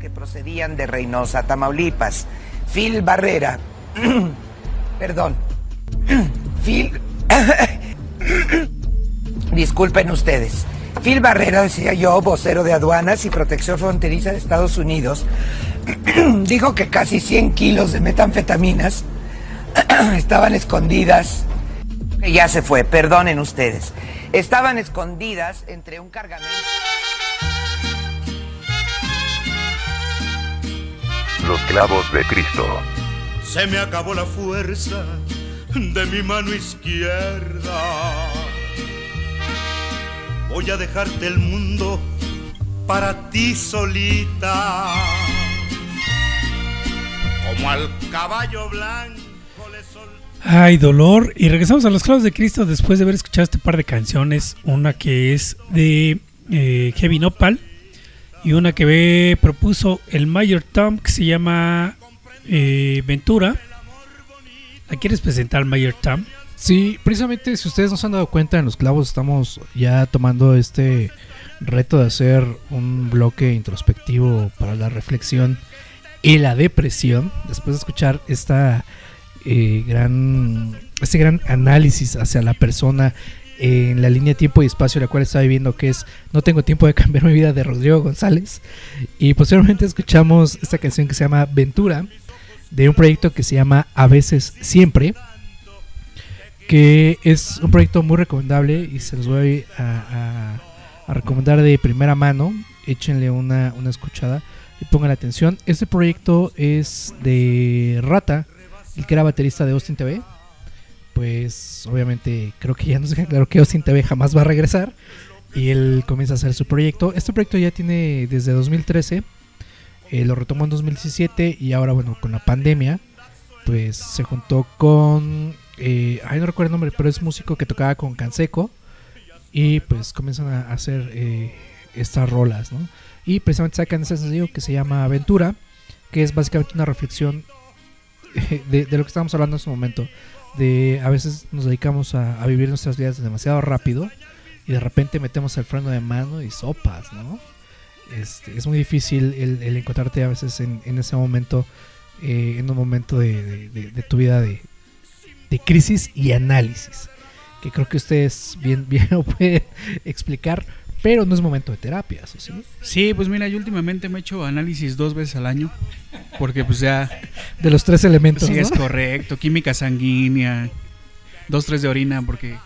Que procedían de Reynosa, Tamaulipas. Phil Barrera. Perdón. Phil. Disculpen ustedes. Phil Barrera, decía yo, vocero de aduanas y protección fronteriza de Estados Unidos, dijo que casi 100 kilos de metanfetaminas estaban escondidas. Ya se fue, perdonen ustedes. Estaban escondidas entre un cargamento. Los clavos de Cristo. Se me acabó la fuerza de mi mano izquierda. Voy a dejarte el mundo para ti solita. Como al caballo blanco le sol. Ay, dolor. Y regresamos a los clavos de Cristo después de haber escuchado este par de canciones. Una que es de eh, Kevin Opal y una que ve, propuso el Mayor Tom que se llama eh, Ventura. ¿La quieres presentar, Mayor Tom? Sí, precisamente si ustedes no se han dado cuenta, en los clavos estamos ya tomando este reto de hacer un bloque introspectivo para la reflexión y la depresión. Después de escuchar esta eh, gran, este gran análisis hacia la persona en la línea tiempo y espacio la cual está viviendo, que es No tengo tiempo de cambiar mi vida de Rodrigo González. Y posteriormente escuchamos esta canción que se llama Ventura, de un proyecto que se llama A veces siempre que es un proyecto muy recomendable y se los voy a, a- a recomendar de primera mano. Échenle una, una escuchada. y pongan atención. Este proyecto es de Rata, el que era baterista de Austin TV. Pues obviamente creo que ya nos deja claro que Austin TV jamás va a regresar. Y él comienza a hacer su proyecto. Este proyecto ya tiene desde 2013. eh, lo retomó en 2017 y ahora bueno, con la pandemia, pues se juntó con... Eh, ay, no recuerdo el nombre, pero es músico que tocaba con Canseco. Y pues comienzan a hacer eh, estas rolas, ¿no? Y precisamente sacan ese sencillo que se llama Aventura, que es básicamente una reflexión de, de lo que estábamos hablando en su momento. De a veces nos dedicamos a, a vivir nuestras vidas demasiado rápido y de repente metemos el freno de mano y sopas, ¿no? Este, es muy difícil el, encontrarte a veces en, en ese momento, eh, en un momento de, de- de- de tu vida de, de crisis y análisis. Que creo que ustedes bien, bien lo pueden explicar, pero no es momento de terapia, ¿eso sí? Sí, pues mira, yo últimamente me he hecho análisis dos veces al año. Porque pues ya... De los tres elementos, Sí, ¿no? es correcto. Química sanguínea. Dos, tres de orina, porque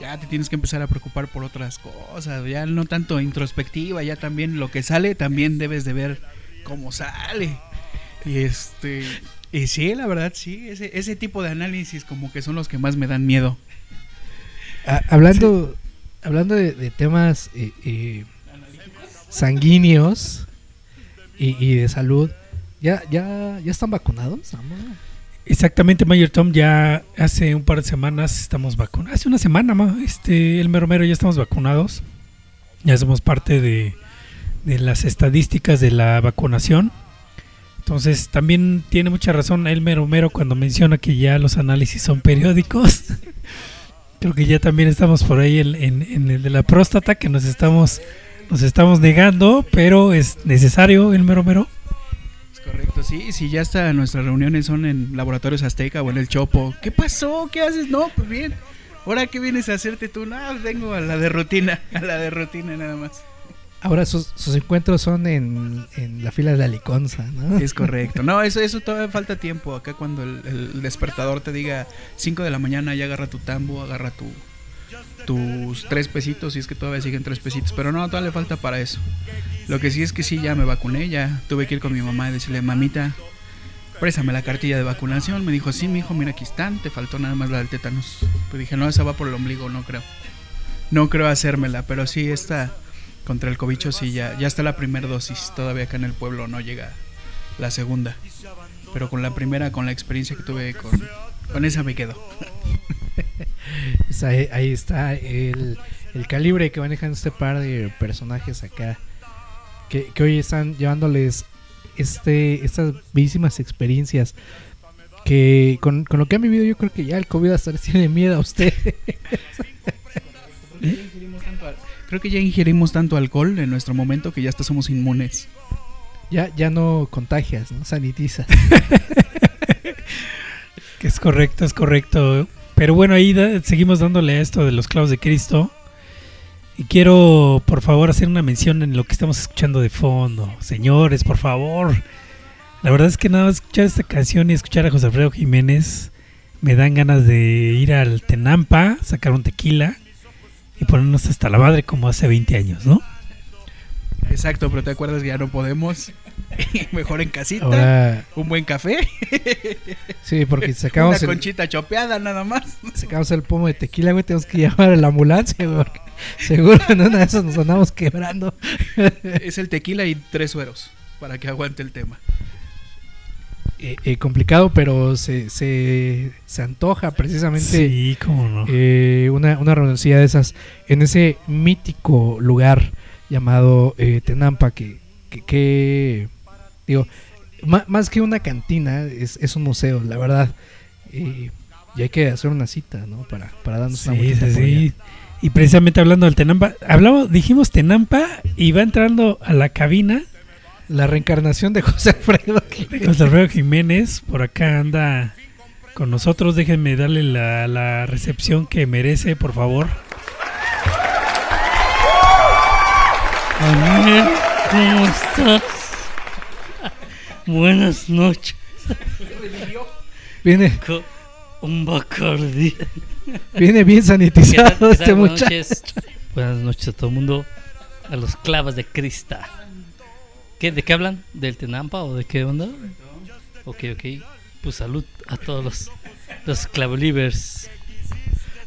ya te tienes que empezar a preocupar por otras cosas. Ya no tanto introspectiva, ya también lo que sale, también debes de ver cómo sale. Y este... Y sí, la verdad, sí. Ese, ese tipo de análisis como que son los que más me dan miedo. Ah, hablando, hablando de, de temas eh, eh, sanguíneos y, de salud, ¿ya, ya, ¿ya están vacunados? Exactamente, Mayor Tom, ya hace un par de semanas estamos vacunados. Hace una semana, ma, este, el mero mero ya estamos vacunados. Ya somos parte de, de las estadísticas de la vacunación. Entonces, también tiene mucha razón el mero mero cuando menciona que ya los análisis son periódicos. Creo que ya también estamos por ahí en, en- el de la próstata, que nos estamos, nos estamos negando, pero es necesario el mero mero. Es correcto, sí. Si ya hasta nuestras reuniones son en Laboratorios Azteca o en el Chopo. ¿Qué pasó? ¿Qué haces? No, pues bien. ¿Ahora qué vienes a hacerte tú? No, vengo a la de rutina. A la de rutina nada más. Ahora sus, sus encuentros son en, en la fila de la liconza, ¿no? Es correcto. No, eso, eso todavía falta tiempo. Acá cuando el, despertador te diga 5 de la mañana, ya agarra tu tambo, agarra tu tus tres pesitos, si es que todavía siguen tres pesitos. Pero no, todavía le falta para eso. Lo que sí es que sí, ya me vacuné, ya tuve que ir con mi mamá y decirle, mamita, préstame la cartilla de vacunación. Me dijo, sí, mi hijo, mira, aquí están, te faltó nada más la del tétanos. Pues dije, no, esa va por el ombligo, no creo. No creo hacérmela, pero sí, esta contra el cobicho, sí, ya, ya está la primera dosis. Todavía acá en el pueblo no llega la segunda. Pero con la primera, con la experiencia que tuve, con, con esa me quedo. Pues ahí, ahí está el, el calibre que manejan este par de personajes acá. Que, que hoy están llevándoles este, estas bellísimas experiencias. Que con, con lo que han vivido, yo creo que ya el COVID hasta les tiene miedo a usted. Creo que ya ingerimos tanto alcohol en nuestro momento que ya hasta somos inmunes. ya, ya no contagias, ¿no? Sanitizas. Que es correcto, es correcto. Pero bueno, ahí da- seguimos dándole a esto de los clavos de Cristo. Y quiero, por favor, hacer una mención en lo que estamos escuchando de fondo. Señores, por favor. La verdad es que nada escuchar esta canción y escuchar a José Alfredo Jiménez me dan ganas de ir al Tenampa, sacar un tequila y ponernos hasta la madre como hace 20 años, ¿no? Exacto, pero te acuerdas que ya no podemos. Mejor en casita. Ahora- Un buen café. Sí, porque sacamos Una el- conchita chopeada nada más. Sacamos el pomo de tequila, güey. Tenemos que llamar a la ambulancia, güey. Seguro en una de esas nos andamos quebrando. es el tequila y tres sueros para que aguante el tema. Eh, eh, complicado, pero se, se, se antoja precisamente Sí, cómo no. eh, una, una reunioncilla de esas en ese mítico lugar llamado eh, Tenampa, que, que, que, digo, ma- más que una cantina, es, es un museo, la verdad. Y, y hay que hacer una cita, ¿no? Para, para darnos una Sí, sí, por sí. Y precisamente hablando del Tenampa, hablamos, dijimos Tenampa y va entrando a la cabina La reencarnación de José Alfredo. José Alfredo Jiménez. Por acá anda con nosotros. Déjenme darle la, la recepción que merece, por favor. Daniel, ¿cómo estás? Buenas noches. Viene. Con un Bacardi. Viene bien sanitizado ¿Qué tal? ¿Qué este tal? Muchacho. noches. Buenas noches a todo el mundo. A los clavos de Crista. ¿Qué, ¿De qué hablan? ¿Del Tenampa o de qué onda? Ok, ok. Pues salud a todos los, los clavolivers.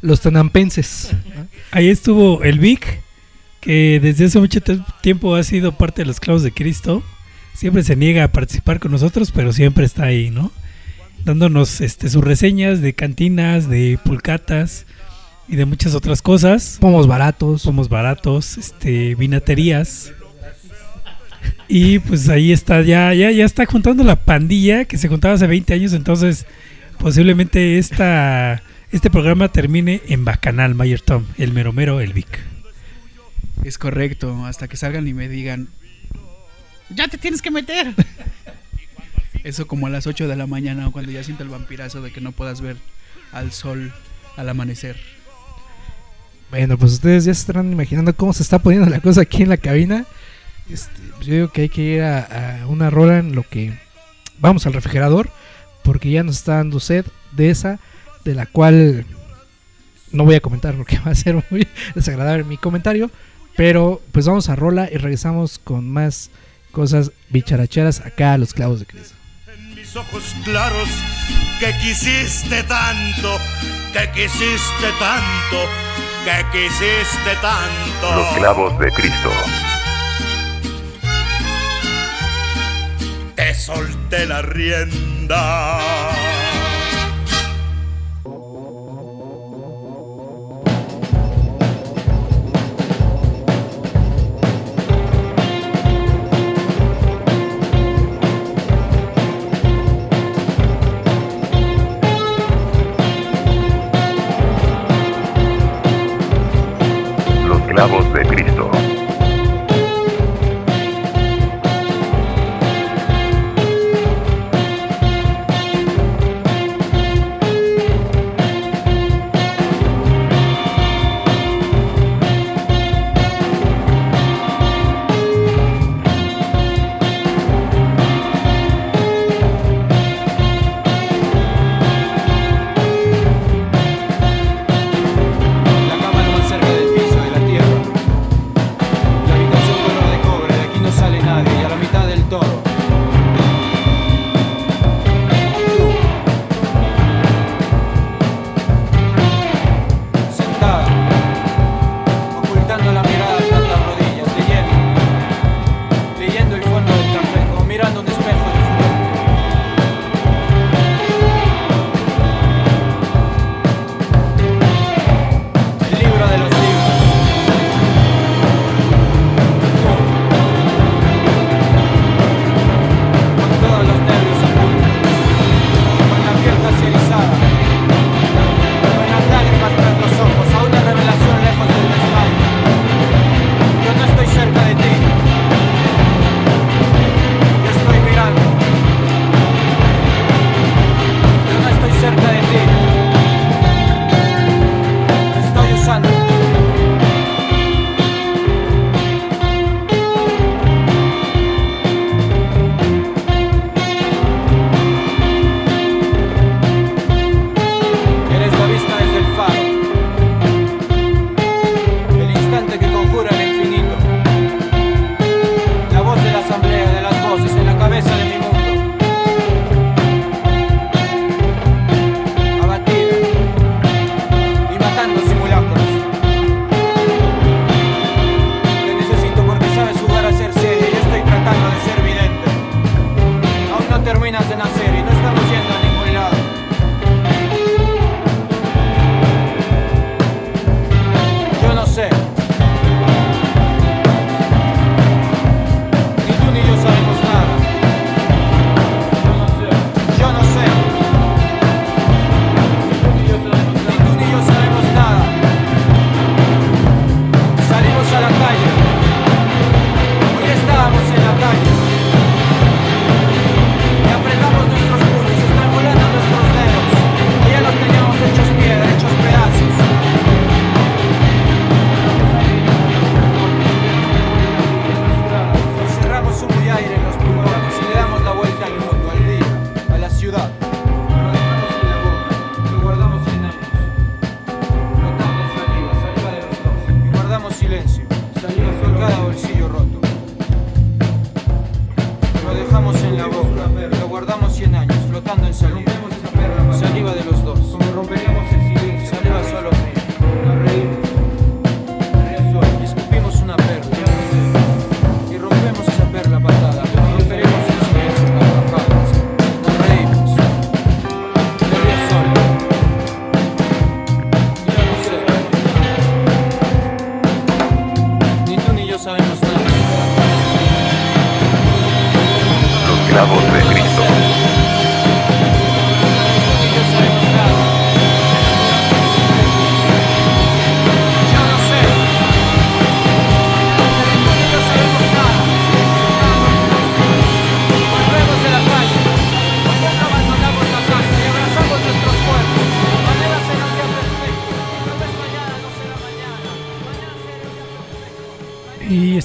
Los tenampenses. Ahí estuvo el Vic, que desde hace mucho tiempo ha sido parte de los clavos de Cristo. Siempre se niega a participar con nosotros, pero siempre está ahí, ¿no? Dándonos este, sus reseñas de cantinas, de pulcatas y de muchas otras cosas. Pomos baratos. Pomos baratos, este, vinaterías. Y pues ahí está, ya, ya, ya está juntando la pandilla que se juntaba hace 20 años, entonces posiblemente esta, este programa termine en Bacanal, Mayer Tom, el mero mero, el Vic. Es correcto, hasta que salgan y me digan, ya te tienes que meter. Eso como a las 8 de la mañana o cuando ya siento el vampirazo de que no puedas ver al sol al amanecer. Bueno, pues ustedes ya se estarán imaginando cómo se está poniendo la cosa aquí en la cabina. Este, pues yo digo que hay que ir a, a una rola en lo que vamos al refrigerador, porque ya nos está dando sed de esa, de la cual no voy a comentar porque va a ser muy desagradable mi comentario. Pero pues vamos a rola y regresamos con más cosas bicharacheras acá a los clavos de Cristo. mis ojos claros que quisiste tanto, que quisiste tanto, que quisiste tanto. Los clavos de Cristo. Solté la rienda. Clavos de Cristo.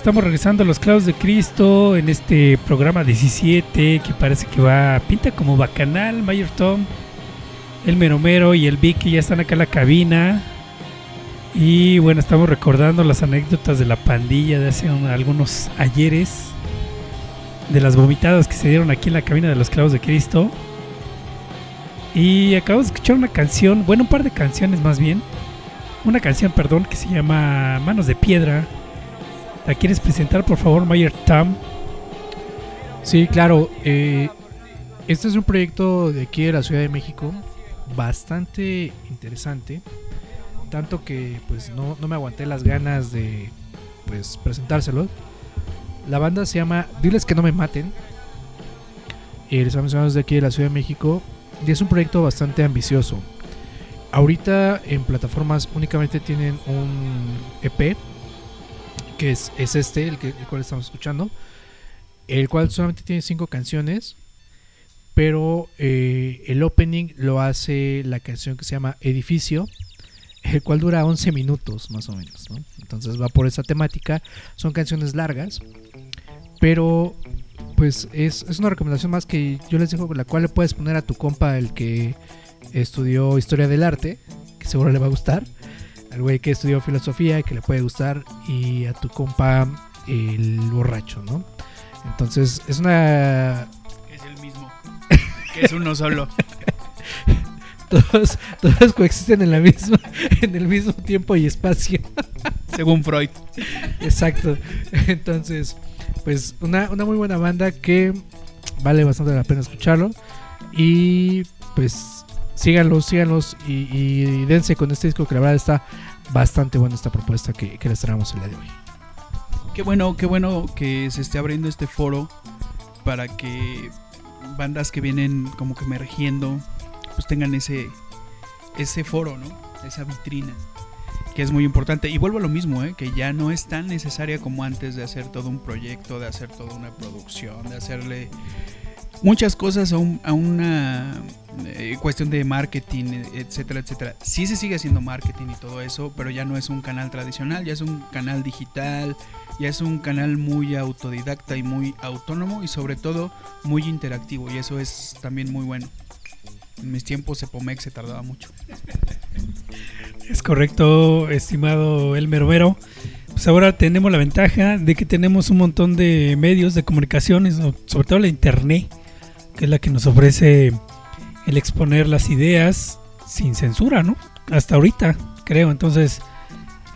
Estamos regresando a los clavos de Cristo en este programa 17 que parece que va pinta como bacanal. Mayor Tom, el Meromero y el Vicky ya están acá en la cabina. Y bueno, estamos recordando las anécdotas de la pandilla de hace un- algunos ayeres. De las vomitadas que se dieron aquí en la cabina de los clavos de Cristo. Y acabamos de escuchar una canción, bueno, un par de canciones más bien. Una canción, perdón, que se llama Manos de Piedra. ¿La quieres presentar, por favor, Mayer Tam? Sí, claro. eh, este es un proyecto de aquí de la Ciudad de México bastante interesante. Tanto que pues no, no me aguanté las ganas de pues presentárselo. La banda se llama Diles que no me maten. Y les mencionamos de aquí de la Ciudad de México. Y es un proyecto bastante ambicioso. Ahorita en plataformas únicamente tienen un EP. Que es, es este, el, que, cual estamos escuchando el cual solamente tiene cinco canciones, pero eh, el opening lo hace la canción que se llama Edificio, el cual dura 11 minutos más o menos, ¿no? Entonces va por esa temática, son canciones largas, pero pues es, es una recomendación más que yo les digo, la cual le puedes poner a tu compa el que estudió historia del arte, que seguro le va a gustar, al güey que estudió filosofía, que le puede gustar, y a tu compa el borracho, ¿no? Entonces es una... Es el mismo. Que es uno solo. todos, todos coexisten en la misma, en el mismo tiempo y espacio. Según Freud. Exacto. Entonces, pues una, una muy buena banda que vale bastante la pena escucharlo. Y pues síganlos, síganlos y, y dense con este disco que la verdad está bastante buena esta propuesta que, que les traemos el día de hoy. Qué bueno, qué bueno que se esté abriendo este foro para que bandas que vienen como que emergiendo pues tengan ese ese foro, ¿no? Esa vitrina que es muy importante y vuelvo a lo mismo, ¿eh? que ya no es tan necesaria como antes de hacer todo un proyecto, de hacer toda una producción, de hacerle muchas cosas a, un- a una eh, cuestión de marketing, etcétera, etcétera. Sí se sigue haciendo marketing y todo eso, pero ya no es un canal tradicional, ya es un canal digital, ya es un canal muy autodidacta y muy autónomo y sobre todo muy interactivo y eso es también muy bueno. En mis tiempos Epomex se tardaba mucho. Es correcto, estimado El Meromero. Pues ahora tenemos la ventaja de que tenemos un montón de medios de comunicaciones, sobre todo la internet, que es la que nos ofrece el exponer las ideas sin censura, ¿no? Hasta ahorita, creo. Entonces,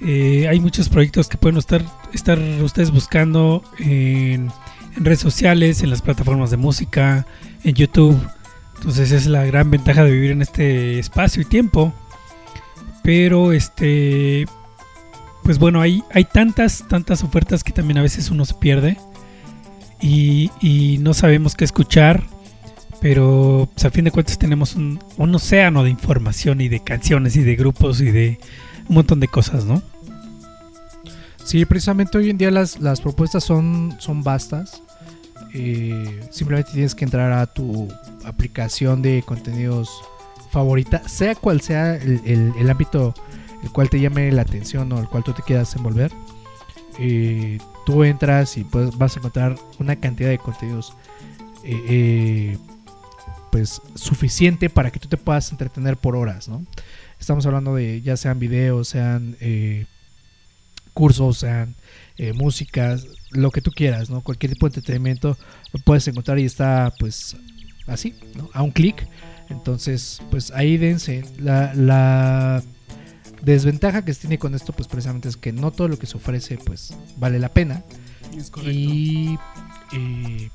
eh, hay muchos proyectos que pueden estar, estar ustedes buscando en, redes sociales, en las plataformas de música, en YouTube. Entonces, es la gran ventaja de vivir en este espacio y tiempo. Pero este pues bueno, hay, hay tantas, tantas ofertas que también a veces uno se pierde y no sabemos qué escuchar, pero pues, al fin de cuentas tenemos un, océano de información y de canciones y de grupos y de un montón de cosas, ¿no? Sí, precisamente hoy en día las, las propuestas son, son vastas. Eh, simplemente tienes que entrar a tu aplicación de contenidos favorita, sea cual sea el, el- el ámbito el cual te llame la atención o el cual tú te quieras envolver. Eh, tú entras y pues vas a encontrar una cantidad de contenidos eh, eh, pues suficiente para que tú te puedas entretener por horas, ¿no? Estamos hablando de ya sean videos, sean eh, cursos, sean eh, música, lo que tú quieras, ¿no? Cualquier tipo de entretenimiento lo puedes encontrar y está pues así, ¿no? A un clic. Entonces, pues ahí dense. La, la desventaja que se tiene con esto, pues precisamente es que no todo lo que se ofrece, pues vale la pena. Es correcto. Y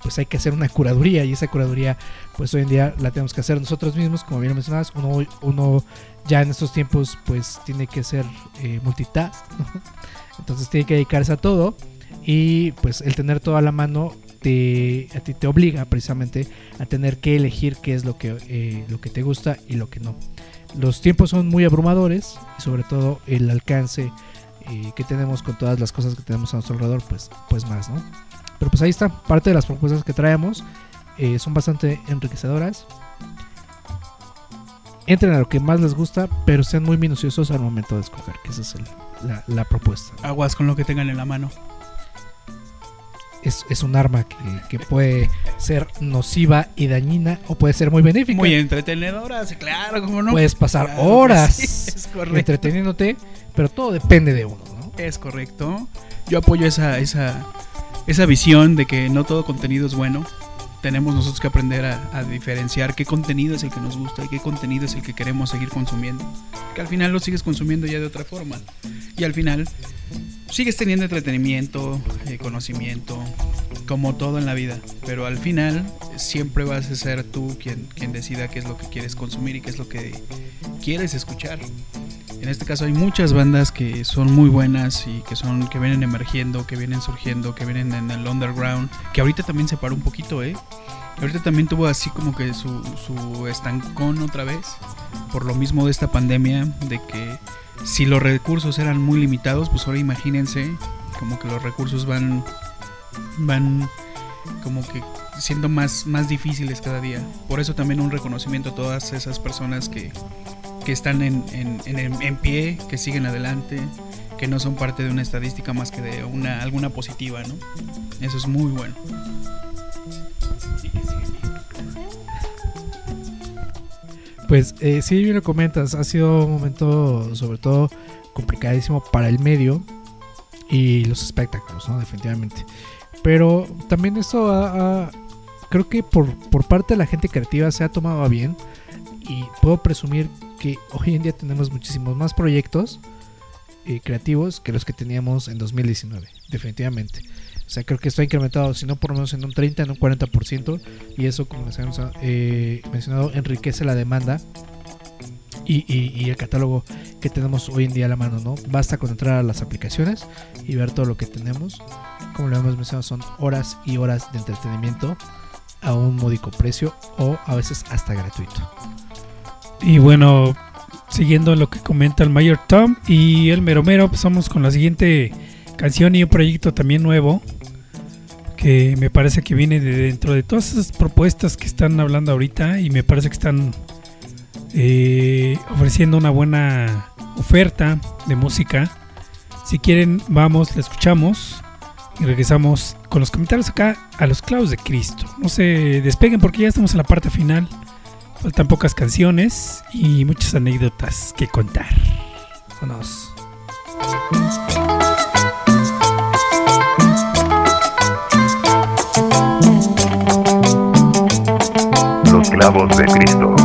pues hay que hacer una curaduría y esa curaduría pues hoy en día la tenemos que hacer nosotros mismos como bien mencionabas uno, uno ya en estos tiempos pues tiene que ser eh, multitask entonces tiene que dedicarse a todo y pues el tener todo a la mano te, a ti te obliga precisamente a tener que elegir qué es lo que, eh, lo que te gusta y lo que no. Los tiempos son muy abrumadores y sobre todo el alcance eh, que tenemos con todas las cosas que tenemos a nuestro alrededor pues, pues más no pero pues ahí está, parte de las propuestas que traemos eh, son bastante enriquecedoras. Entren a lo que más les gusta, pero sean muy minuciosos al momento de escoger, que esa es el- la, la propuesta. Aguas con lo que tengan en la mano. Es, es un arma que, que puede ser nociva y dañina o puede ser muy benéfica. Muy entretenedora, claro, como no. Puedes pasar Claro horas sí, entreteniéndote, pero todo depende de uno. ¿no? Es correcto. Yo apoyo esa, esa, esa visión de que no todo contenido es bueno. Tenemos nosotros que aprender a, diferenciar qué contenido es el que nos gusta y qué contenido es el que queremos seguir consumiendo. Que al final lo sigues consumiendo ya de otra forma. Y al final sigues teniendo entretenimiento, eh, conocimiento, como todo en la vida. Pero al final siempre vas a ser tú quien, quien decida qué es lo que quieres consumir y qué es lo que quieres escuchar. En este caso hay muchas bandas que son muy buenas y que son que vienen emergiendo, que vienen surgiendo, que vienen en el underground, que ahorita también se paró un poquito, ¿eh? Ahorita también tuvo así como que su, su estancón otra vez, por lo mismo de esta pandemia, de que si los recursos eran muy limitados, pues ahora imagínense como que los recursos van van como que siendo más, más difíciles cada día. Por eso también un reconocimiento a todas esas personas que, que están en, en, en- en pie, que siguen adelante, que no son parte de una estadística más que de una alguna positiva, ¿no? Eso es muy bueno. Pues eh, sí, bien lo comentas, ha sido un momento sobre todo complicadísimo para el medio y los espectáculos, ¿no? Definitivamente. Pero también esto ha- ha- creo que por, por parte de la gente creativa se ha tomado a bien y puedo presumir que hoy en día tenemos muchísimos más proyectos eh, creativos que los que teníamos en 2019, definitivamente. O sea, creo que esto ha incrementado, si no por lo menos en un 30, en un 40%, y eso, como les habíamos eh, mencionado, enriquece la demanda y, y- y el catálogo que tenemos hoy en día a la mano, ¿no? Basta con entrar a las aplicaciones y ver todo lo que tenemos. Como lo hemos mencionado, son horas y horas de entretenimiento a un módico precio o a veces hasta gratuito. Y bueno, siguiendo lo que comenta el Mayor Tom y el Mero Mero, pasamos con la siguiente canción y un proyecto también nuevo que me parece que viene de dentro de todas esas propuestas que están hablando ahorita y me parece que están eh, ofreciendo una buena oferta de música. Si quieren, vamos, la escuchamos y regresamos con los comentarios acá a los clavos de Cristo. No se despeguen porque ya estamos en la parte final. Faltan pocas canciones y muchas anécdotas que contar. Vámonos. Los clavos de Cristo.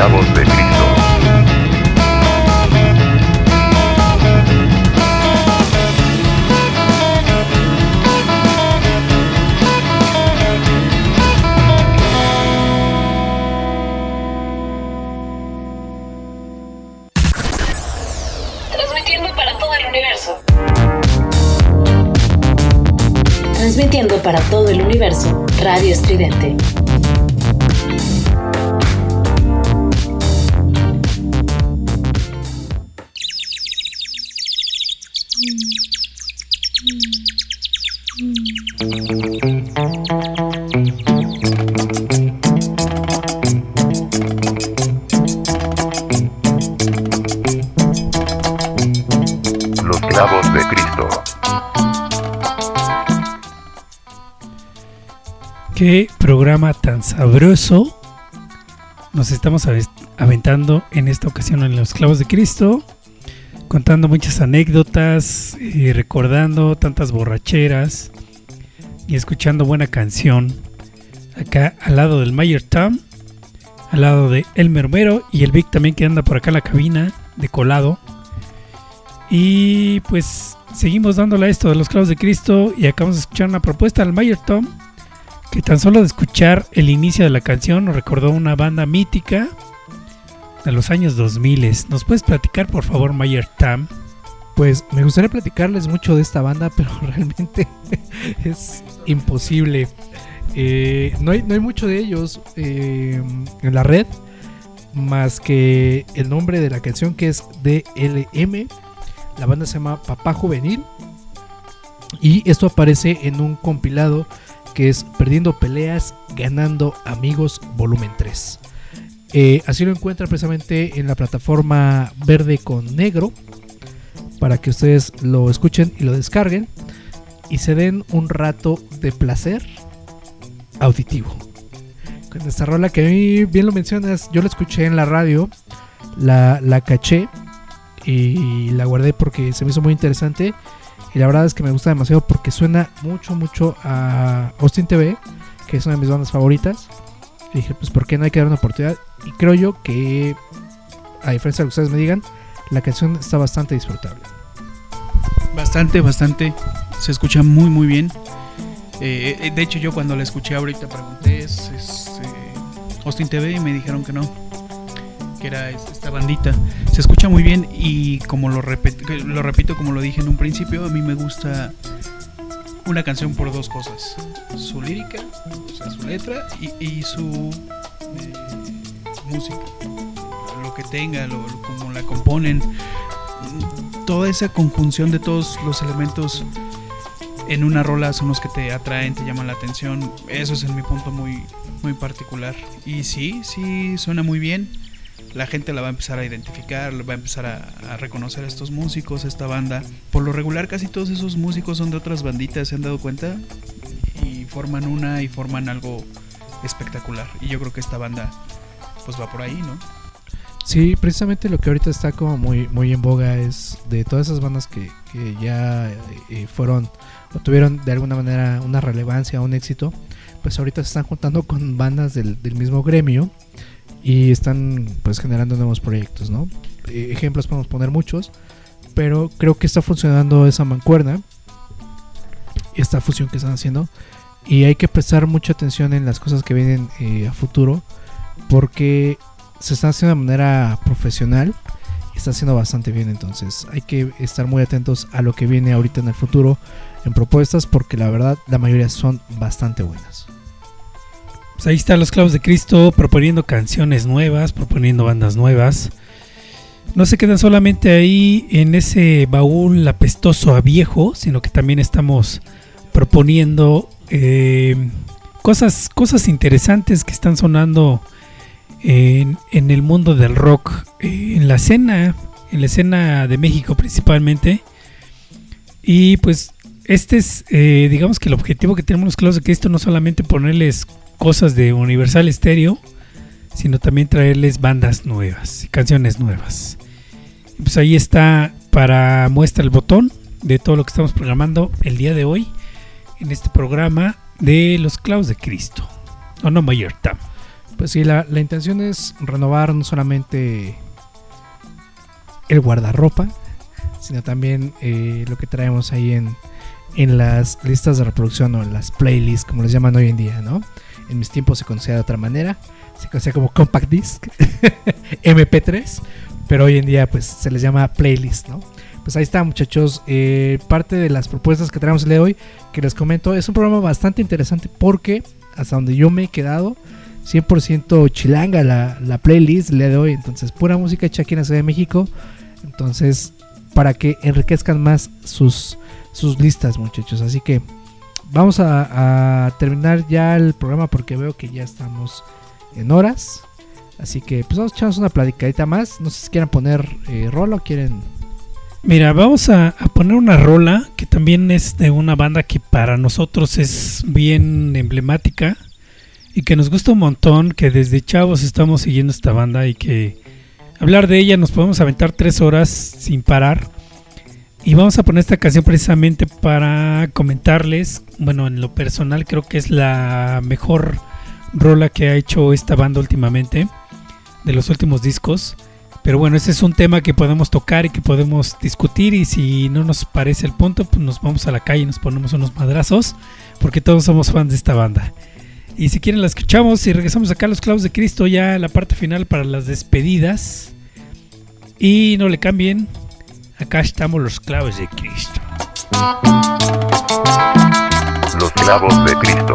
De Cristo. Transmitiendo para todo el universo. Transmitiendo para todo el universo, Radio Estridente. Sabroso nos estamos ave- aventando en esta ocasión en Los Clavos de Cristo, contando muchas anécdotas y recordando tantas borracheras y escuchando buena canción. Acá al lado del Mayer Tom, al lado de El Mermero y el Vic también que anda por acá en la cabina de colado. Y pues seguimos dándole a esto de los clavos de Cristo y acabamos de escuchar una propuesta del Mayer Tom que tan solo de escuchar el inicio de la canción nos recordó una banda mítica de los años 2000. ¿Nos puedes platicar por favor Mayer Tom? Pues me gustaría platicarles mucho de esta banda, pero realmente es imposible. Eh, no, hay, no hay mucho de ellos eh, en la red, más que el nombre de la canción que es DLM. La banda se llama Papá Juvenil. Y esto aparece en un compilado que es Perdiendo Peleas, Ganando Amigos, volumen 3. Eh, así lo encuentran precisamente en la plataforma verde con negro para que ustedes lo escuchen y lo descarguen y se den un rato de placer auditivo. Con esta rola que a mí bien lo mencionas, yo la escuché en la radio, la, la caché y la guardé porque se me hizo muy interesante y la verdad es que me gusta demasiado porque suena mucho, mucho a Austin TV, que es una de mis bandas favoritas. Y dije, pues, ¿por qué no hay que dar una oportunidad? Y creo yo que, a diferencia de lo que ustedes me digan, la canción está bastante disfrutable. Bastante, bastante. Se escucha muy, muy bien. Eh, eh, de hecho, yo cuando la escuché ahorita pregunté, ¿es, es, eh, Austin TV? Y me dijeron que no. Que era es- esta bandita. Se escucha muy bien y como lo, lo repito, como lo dije en un principio, a mí me gusta una canción por dos cosas. Su lírica, o sea, su letra y, y su eh, música. Lo que tenga, lo, lo- como la componen. Toda esa conjunción de todos los elementos en una rola son los que te atraen, te llaman la atención. Eso es en mi punto muy, muy particular. Y sí, sí, suena muy bien. La gente la va a empezar a identificar, va a empezar a, reconocer a estos músicos, a esta banda. Por lo regular casi todos esos músicos son de otras banditas, ¿se han dado cuenta? Y forman una y forman algo espectacular. Y yo creo que esta banda pues va por ahí, ¿no? Sí, precisamente lo que ahorita está como muy, muy en boga es de todas esas bandas que, ya eh, fueron o tuvieron de alguna manera una relevancia, un éxito, pues ahorita se están juntando con bandas del mismo gremio y están pues generando nuevos proyectos, ¿no? Eh, ejemplos podemos poner muchos, pero creo que está funcionando esa mancuerna, esta fusión que están haciendo y hay que prestar mucha atención en las cosas que vienen eh, a futuro porque se están haciendo de manera profesional y está haciendo bastante bien entonces hay que estar muy atentos a lo que viene ahorita en el futuro en propuestas porque la verdad la mayoría son bastante buenas Pues ahí están los clavos de Cristo proponiendo canciones nuevas, proponiendo bandas nuevas. No se quedan solamente ahí en ese baúl apestoso a viejo, sino que también estamos proponiendo eh, cosas, cosas interesantes que están sonando en, el mundo del rock, eh, en la escena, en la escena de México principalmente. Y pues este es, eh, digamos que el objetivo que tenemos los clavos de Cristo no solamente ponerles cosas de Universal Stereo, sino también traerles bandas nuevas, canciones nuevas. Pues ahí está para muestra el botón de todo lo que estamos programando el día de hoy en este programa de los clavos de Cristo. ¿O no, Mayer Tam? Pues sí, la, la intención es renovar no solamente el guardarropa, sino también eh, lo que traemos ahí en, en las listas de reproducción o en las playlists, como les llaman hoy en día, ¿no? En mis tiempos se conocía de otra manera, se conocía como compact disc, MP3, pero hoy en día pues se les llama playlist, ¿no? Pues ahí está muchachos, eh, parte de las propuestas que traemos el día de hoy, que les comento, es un programa bastante interesante porque hasta donde yo me he quedado, 100% chilanga la, la playlist de hoy, entonces pura música hecha aquí en la Ciudad de México, entonces para que enriquezcan más sus, sus listas muchachos, así que vamos a, terminar ya el programa porque veo que ya estamos en horas. Así que pues vamos a echarnos una platicadita más. No sé si quieran poner eh, rola o quieren. Mira, vamos a poner una rola que también es de una banda que para nosotros es bien emblemática y que nos gusta un montón, que desde chavos estamos siguiendo esta banda y que hablar de ella nos podemos aventar tres horas sin parar. Y vamos a poner esta canción precisamente para comentarles, bueno, en lo personal creo que es la mejor rola que ha hecho esta banda últimamente, de los últimos discos. Pero bueno, ese es un tema que podemos tocar y que podemos discutir y si no nos parece el punto, pues nos vamos a la calle y nos ponemos unos madrazos, porque todos somos fans de esta banda. Y si quieren la escuchamos y regresamos acá a los clavos de Cristo, ya la parte final para las despedidas. Y no le cambien, acá estamos los clavos de Cristo. Los clavos de Cristo.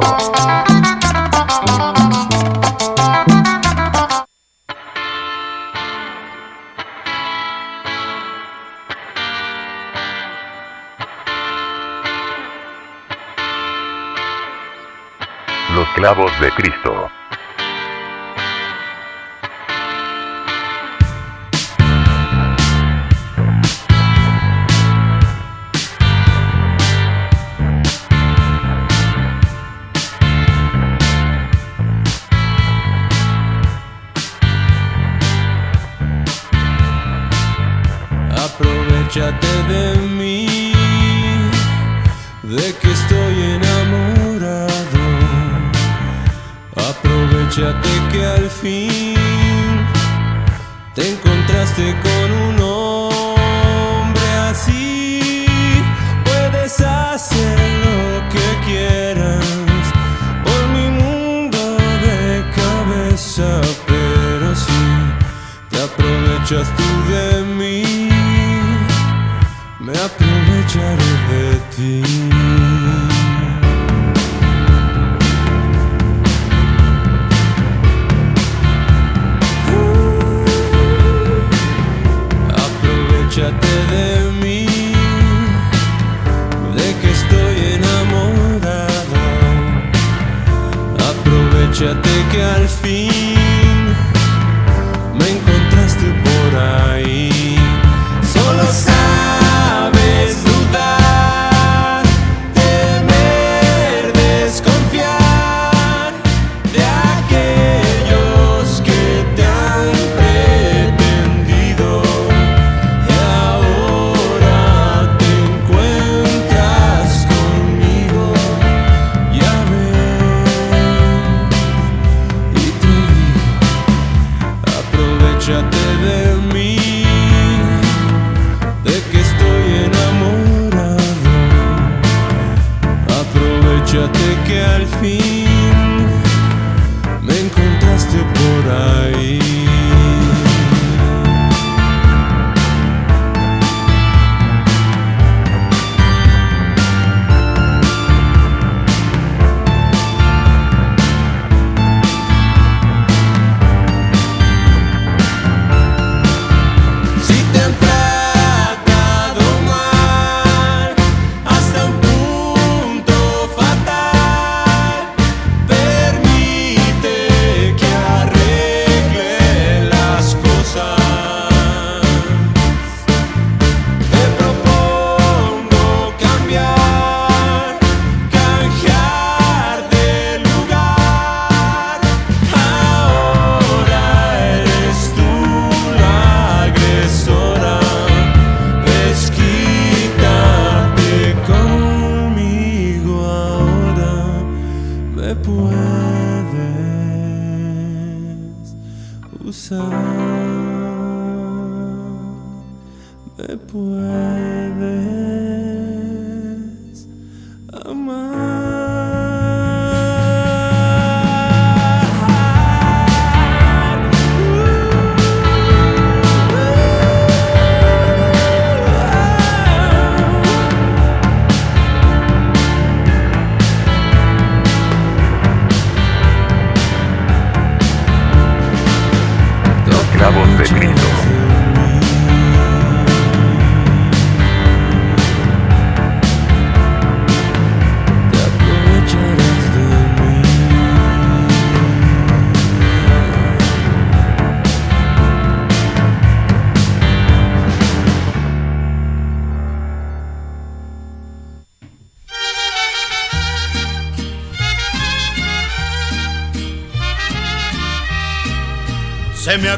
Los clavos de Cristo. Aprovechate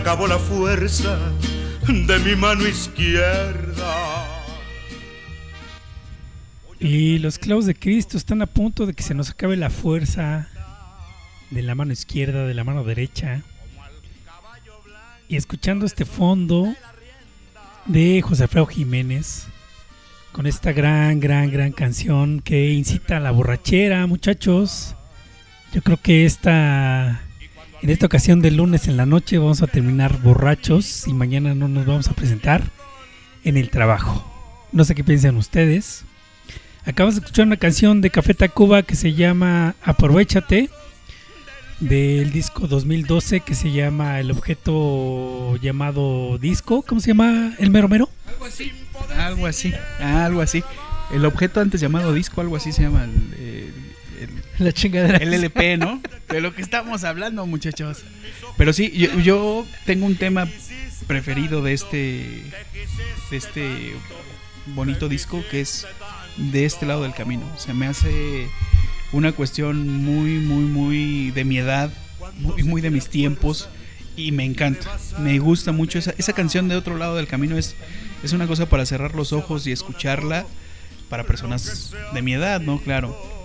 acabó la fuerza de mi mano izquierda. Y los clavos de Cristo están a punto de que se nos acabe la fuerza de la mano izquierda, de la mano derecha. Y escuchando este fondo de José Alfredo Jiménez, con esta gran, gran, gran canción que incita a la borrachera, muchachos. Yo creo que esta, en esta ocasión del lunes en la noche vamos a terminar borrachos y mañana no nos vamos a presentar en el trabajo. No sé qué piensan ustedes. Acabamos de escuchar una canción de Café Tacuba que se llama Aprovechate del disco 2012 que se llama El objeto llamado disco. ¿Cómo se llama? ¿El mero mero? Algo así. Algo así. Algo así. El objeto antes llamado disco, algo así se llama el- La chingadera. el LP, ¿no? De lo que estamos hablando, muchachos. Pero sí, yo, yo tengo un tema preferido de este de este bonito disco que es de este lado del camino. Se me hace una cuestión muy, muy, muy de mi edad, muy, muy de mis tiempos y me encanta. Me gusta mucho esa, esa canción de otro lado del camino. Es, es una cosa para cerrar los ojos y escucharla para personas de mi edad, ¿no? Claro.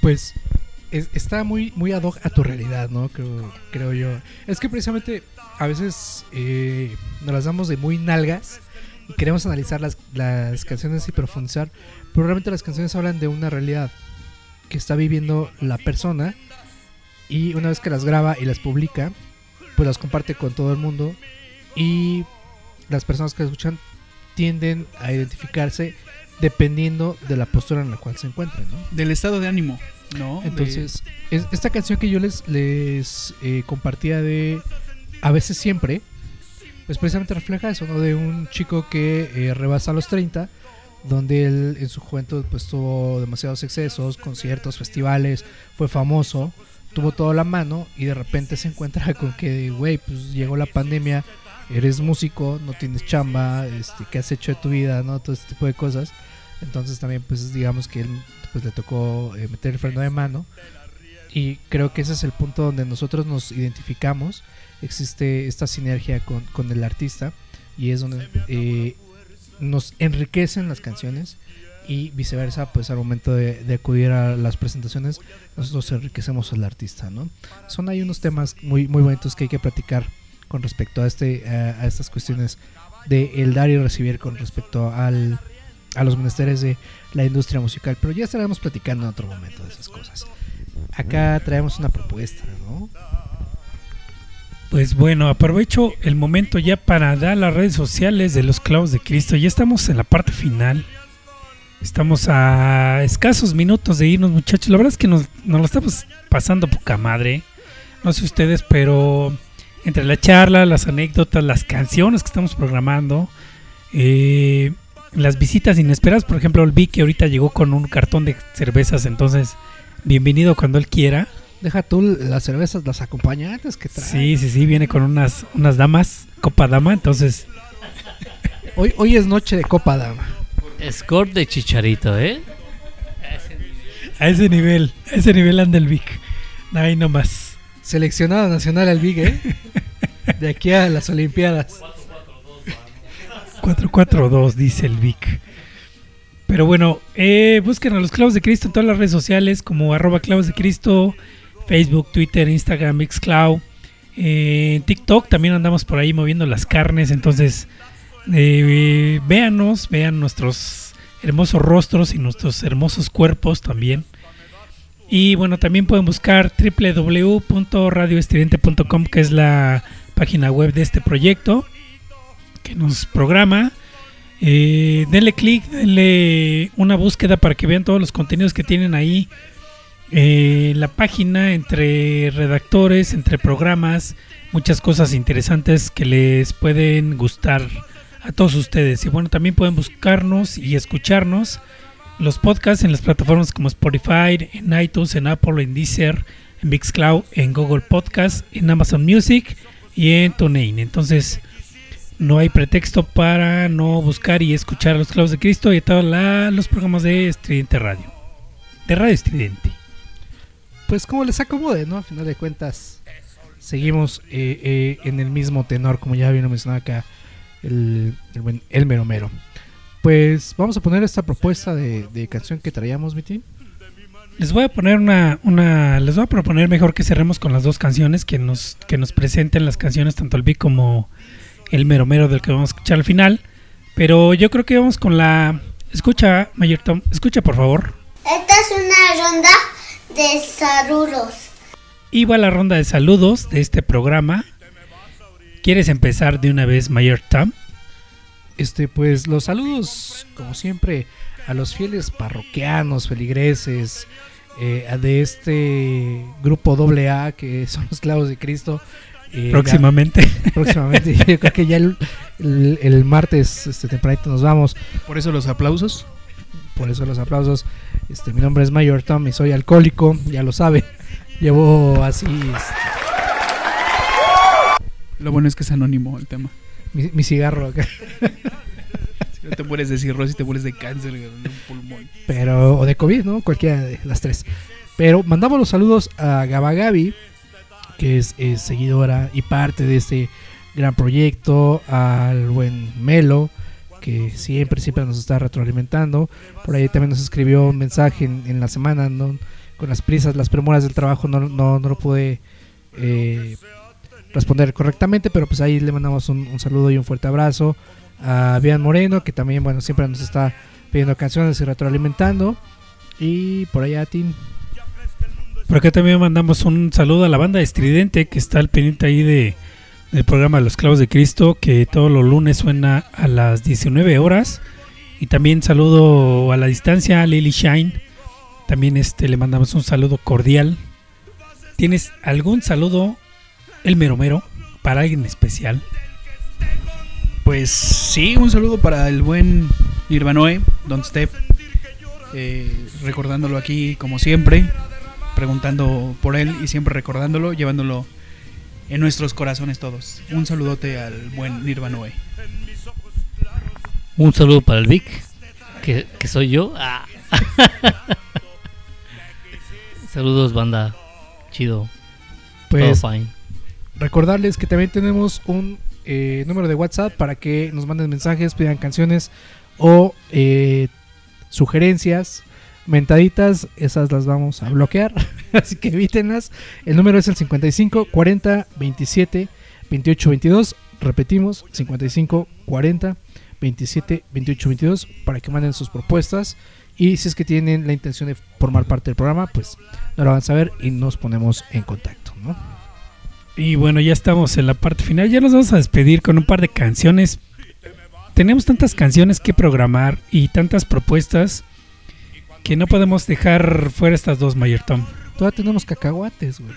Pues es- está muy, muy ad hoc a tu realidad, ¿no? Creo, creo yo. Es que precisamente a veces eh, nos las damos de muy nalgas y queremos analizar las, las canciones y profundizar, pero realmente las canciones hablan de una realidad que está viviendo la persona y una vez que las graba y las publica, pues las comparte con todo el mundo y las personas que escuchan tienden a identificarse dependiendo de la postura en la cual se encuentran, ¿no? Del estado de ánimo, ¿no? Entonces, es- esta canción que yo les, les eh, compartía de A veces siempre, pues precisamente refleja eso, ¿no? De un chico que eh, rebasa los 30, donde él en su juventud pues tuvo demasiados excesos, conciertos, festivales, fue famoso, tuvo todo a la mano y de repente se encuentra con que, güey, pues llegó la pandemia, eres músico, no tienes chamba, este, ¿qué has hecho de tu vida, no? Todo este tipo de cosas. Entonces también pues digamos que él pues le tocó eh, meter el freno de mano. Y creo que ese es el punto donde nosotros nos identificamos, existe esta sinergia con, con el artista. Y es donde eh, nos enriquecen las canciones. Y viceversa, pues al momento de, acudir a las presentaciones, nosotros enriquecemos al artista, ¿no? Son ahí unos temas muy, muy bonitos que hay que platicar con respecto a, este, a, a estas cuestiones de el dar y recibir con respecto al, a los menesteres de la industria musical, pero ya estaremos platicando en otro momento de esas cosas. Acá traemos una propuesta, ¿no? Pues bueno, aprovecho el momento ya para dar las redes sociales de los clavos de Cristo. Ya estamos en la parte final. Estamos a escasos minutos de irnos, muchachos. La verdad es que nos, nos lo estamos pasando poca madre. No sé ustedes, pero entre la charla, las anécdotas, las canciones que estamos programando, eh, las visitas inesperadas, por ejemplo, el Vic que ahorita llegó con un cartón de cervezas, entonces bienvenido cuando él quiera. Deja tú las cervezas, las acompañantes que trae. Sí, sí, sí, viene con unas, unas damas, copa dama, entonces Hoy, hoy es noche de Copa Dama. Score de Chicharito, ¿eh? a ese nivel, a ese nivel anda el Vic. Ahí nomás. Seleccionado nacional al Big, ¿eh? De aquí a las Olimpiadas. 442 dice el Vic. Pero bueno, eh, busquen a los clavos de Cristo en todas las redes sociales como arroba clavos de Cristo, Facebook, Twitter, Instagram, Mixcloud. Eh, TikTok también andamos por ahí moviendo las carnes. Entonces, eh, véanos, vean nuestros hermosos rostros y nuestros hermosos cuerpos también. Y bueno, también pueden buscar www.radioestridente.com, que es la página web de este proyecto que nos programa. Eh, denle clic, denle una búsqueda para que vean todos los contenidos que tienen ahí. Eh, la página entre redactores, entre programas, muchas cosas interesantes que les pueden gustar a todos ustedes. Y bueno, también pueden buscarnos y escucharnos los podcasts en las plataformas como Spotify, en iTunes, en Apple, en Deezer, en Mixcloud, en Google Podcast, en Amazon Music y en TuneIn. Entonces, no hay pretexto para no buscar y escuchar a los clavos de Cristo y a todos la- los programas de Estridente Radio. De Radio Estridente. Pues como les acomode, ¿no? A final de cuentas, seguimos eh, eh, en el mismo tenor, como ya vino mencionado acá el, el El Mero Mero. Pues vamos a poner esta propuesta de, de canción que traíamos, mi team. Les voy a poner una, una, les voy a proponer mejor que cerremos con las dos canciones que nos, que nos presenten las canciones tanto el Vic como el mero mero del que vamos a escuchar al final. Pero yo creo que vamos con la, escucha, Mayor Tom, escucha por favor. Esta es una ronda de saludos. Y va la ronda de saludos de este programa. ¿Quieres empezar de una vez, Mayor Tom? Este, pues los saludos, como siempre, a los fieles parroquianos, feligreses eh, de este grupo AA que son los clavos de Cristo. Eh, Próximamente. ya- próximamente. Yo creo que ya el, el- el martes este, tempranito nos vamos. Por eso los aplausos. Por eso los aplausos. Este, mi nombre es Mayor Tom y soy alcohólico, ya lo sabe. Llevo así este, Lo bueno es que es anónimo el tema. mi, mi cigarro acá. Si no te mueres de cirrosis, te mueres de cáncer de un pulmón. pero o de COVID, ¿no? Cualquiera de las tres. Pero mandamos los saludos a Gabagabi, que es, es seguidora y parte de este gran proyecto, al buen Melo, que siempre, siempre nos está retroalimentando. Por ahí también nos escribió un mensaje en, la semana, con las prisas, las premuras del trabajo, no, no, no lo pude eh, responder correctamente, pero pues ahí le mandamos un, un saludo y un fuerte abrazo a Bian Moreno, que también, bueno, siempre nos está pidiendo canciones y retroalimentando. Y por allá, Tim. Por acá también mandamos un saludo a la banda de Estridente que está al pendiente ahí de, del programa Los Clavos de Cristo, que todos los lunes suena a las 19 horas. Y también saludo a la distancia a Lily Shine. También este, le mandamos un saludo cordial. ¿Tienes algún saludo, el mero mero, para alguien especial? Pues sí, un saludo para el buen Nirvanoe, Don Step. Eh, recordándolo aquí como siempre, preguntando por él y siempre recordándolo, llevándolo en nuestros corazones todos. Un saludote al buen Nirvanoe. Un saludo para el Vic, que, que soy yo. Ah. Saludos, banda. Chido. Pues Todo fine. recordarles que también tenemos un eh, número de WhatsApp para que nos manden mensajes, pidan canciones o eh, sugerencias, mentaditas, esas las vamos a bloquear, así que evítenlas. El número es el 55 40 27 28 22. Repetimos, 55 40 27 28 22 para que manden sus propuestas. Y si es que tienen la intención de formar parte del programa, pues no lo van a saber y nos ponemos en contacto, ¿no? Y bueno, ya estamos en la parte final. Ya nos vamos a despedir con un par de canciones. Tenemos tantas canciones que programar y tantas propuestas que no podemos dejar fuera estas dos, Mayor Tom. Todavía tenemos cacahuates, güey.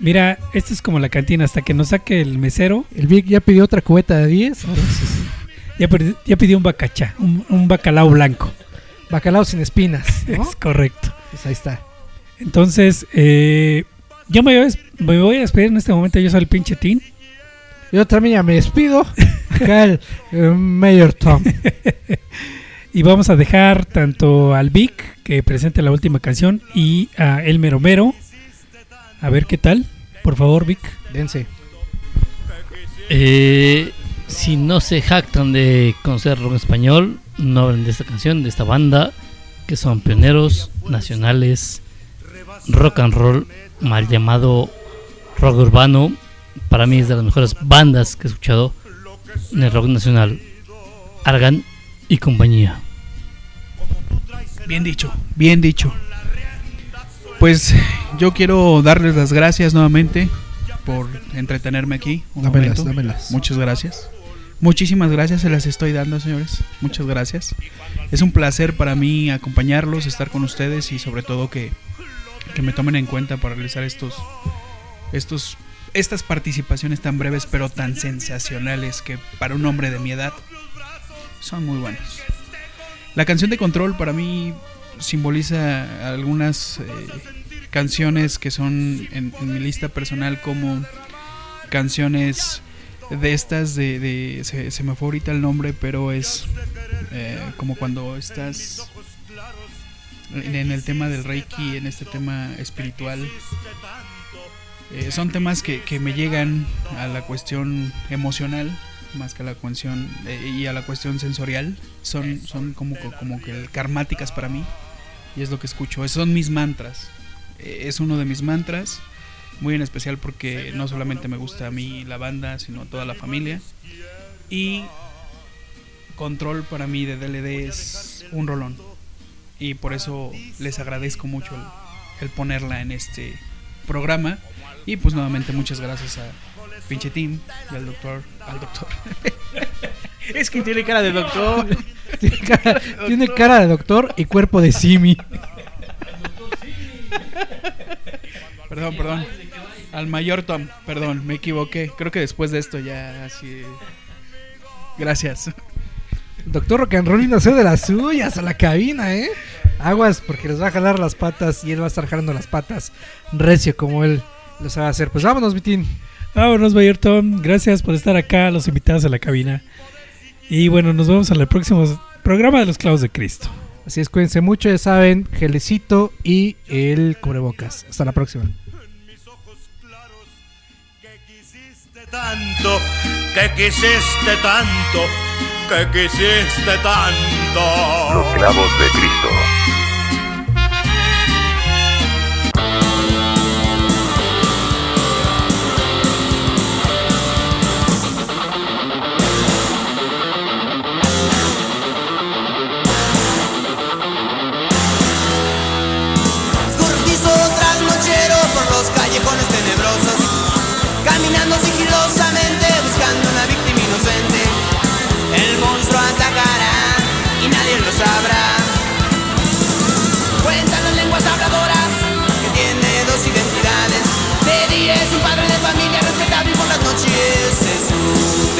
Mira, esto es como la cantina. Hasta que nos saque el mesero, El Vic ya pidió otra cubeta de 10. ya, pidió un bacachá, un, un bacalao blanco. Bacalao sin espinas, ¿no? Es correcto. Pues ahí está. Entonces, eh, yo me voy, a, des- me voy a despedir en este momento. Yo soy el pinche Tin. Yo también ya me despido. Acá el, el Mayor Tom. Y vamos a dejar tanto al Vic, que presente la última canción, y a El Mero Mero. A ver qué tal. Por favor, Vic. Dense. Eh, si no se jactan de conocer rock en español, no hablen de esta canción, de esta banda, que son pioneros nacionales, rock and roll, mal llamado rock urbano, para mí es de las mejores bandas que he escuchado en el rock nacional. Argan y compañía. Bien dicho, bien dicho. Pues yo quiero darles las gracias nuevamente por entretenerme aquí. Un Dámelas, momento. dámelas. Muchas gracias. Muchísimas gracias, se las estoy dando, señores. Muchas gracias. Es un placer para mí acompañarlos, estar con ustedes y sobre todo que, que me tomen en cuenta para realizar estos, estos, estas participaciones tan breves pero tan sensacionales que para un hombre de mi edad son muy buenos. La canción de control para mí simboliza algunas eh, canciones que son en, mi lista personal como canciones de estas de, de- se, se me fue ahorita el nombre pero es eh, como cuando estás en, en el tema del reiki en este tema espiritual Eh, son temas que, que me llegan a la cuestión emocional más que a la cuestión eh, y a la cuestión sensorial son son como como que karmáticas para mí y es lo que escucho son mis mantras Eh, es uno de mis mantras muy en especial porque no solamente me gusta a mí la banda, sino toda la familia. Y Control para mí de DLD es un rolón. Y por eso les agradezco mucho el, el ponerla en este programa. Y pues nuevamente muchas gracias a pinche team y al doctor. Al doctor. es que tiene cara de doctor. Tiene cara, tiene cara de doctor y cuerpo de simi. Perdón, perdón. Al mayor Tom, perdón, me equivoqué. Creo que después de esto ya así. Gracias. Doctor Rock and Roll vino a hacer de las suyas a la cabina, ¿eh? Aguas, porque les va a jalar las patas y él va a estar jalando las patas recio como él lo sabe hacer. Pues vámonos, Vitín. Vámonos, Mayor Tom. Gracias por estar acá, los invitados a la cabina. Y bueno, nos vemos en el próximo programa de los clavos de Cristo. Así es, cuídense mucho, ya saben, gelecito y el cubrebocas. Hasta la próxima. tanto, que quisiste tanto, que quisiste tanto. Los clavos de Cristo.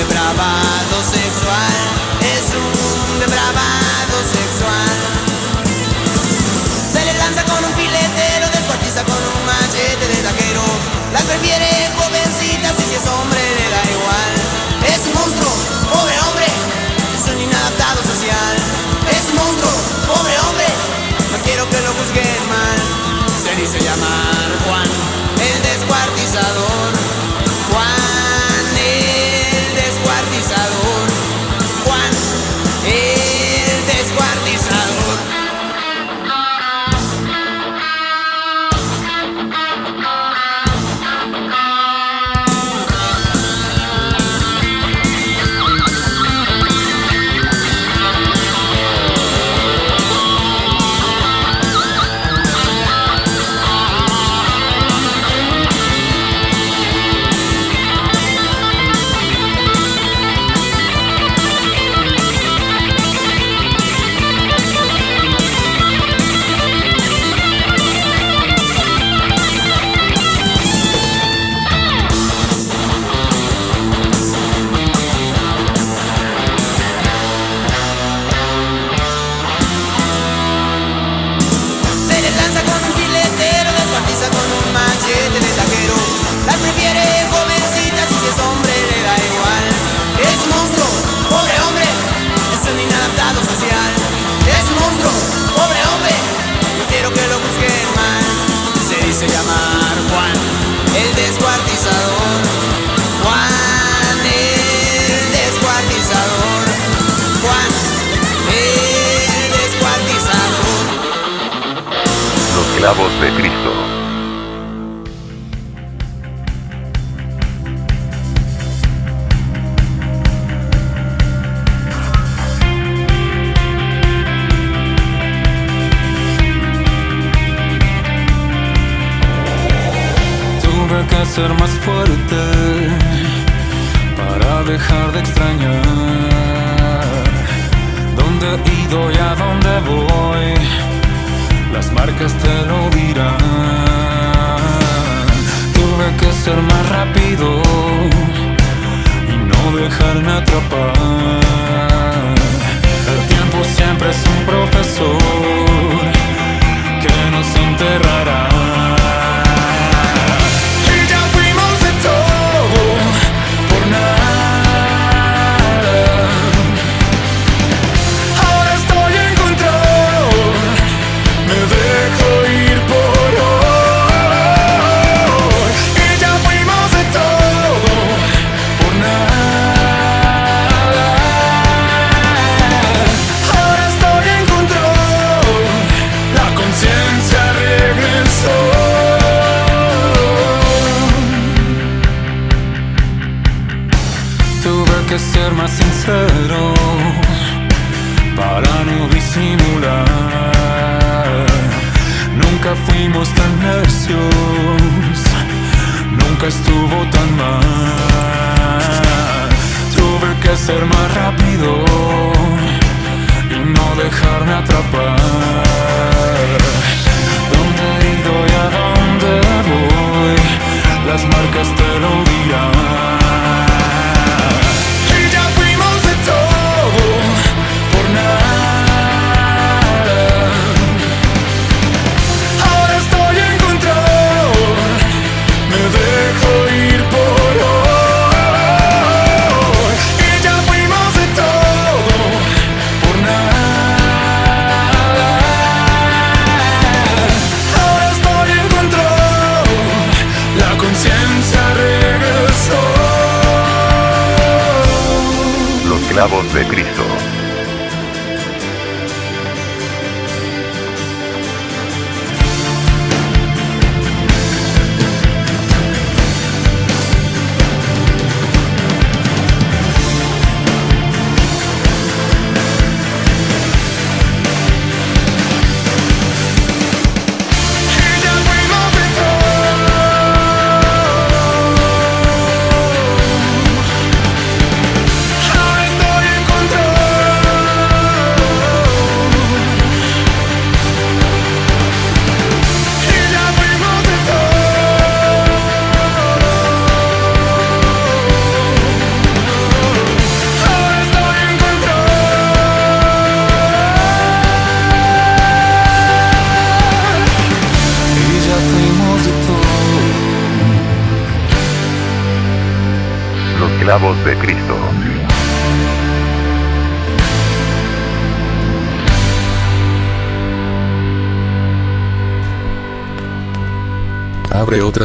Un depravado sexual.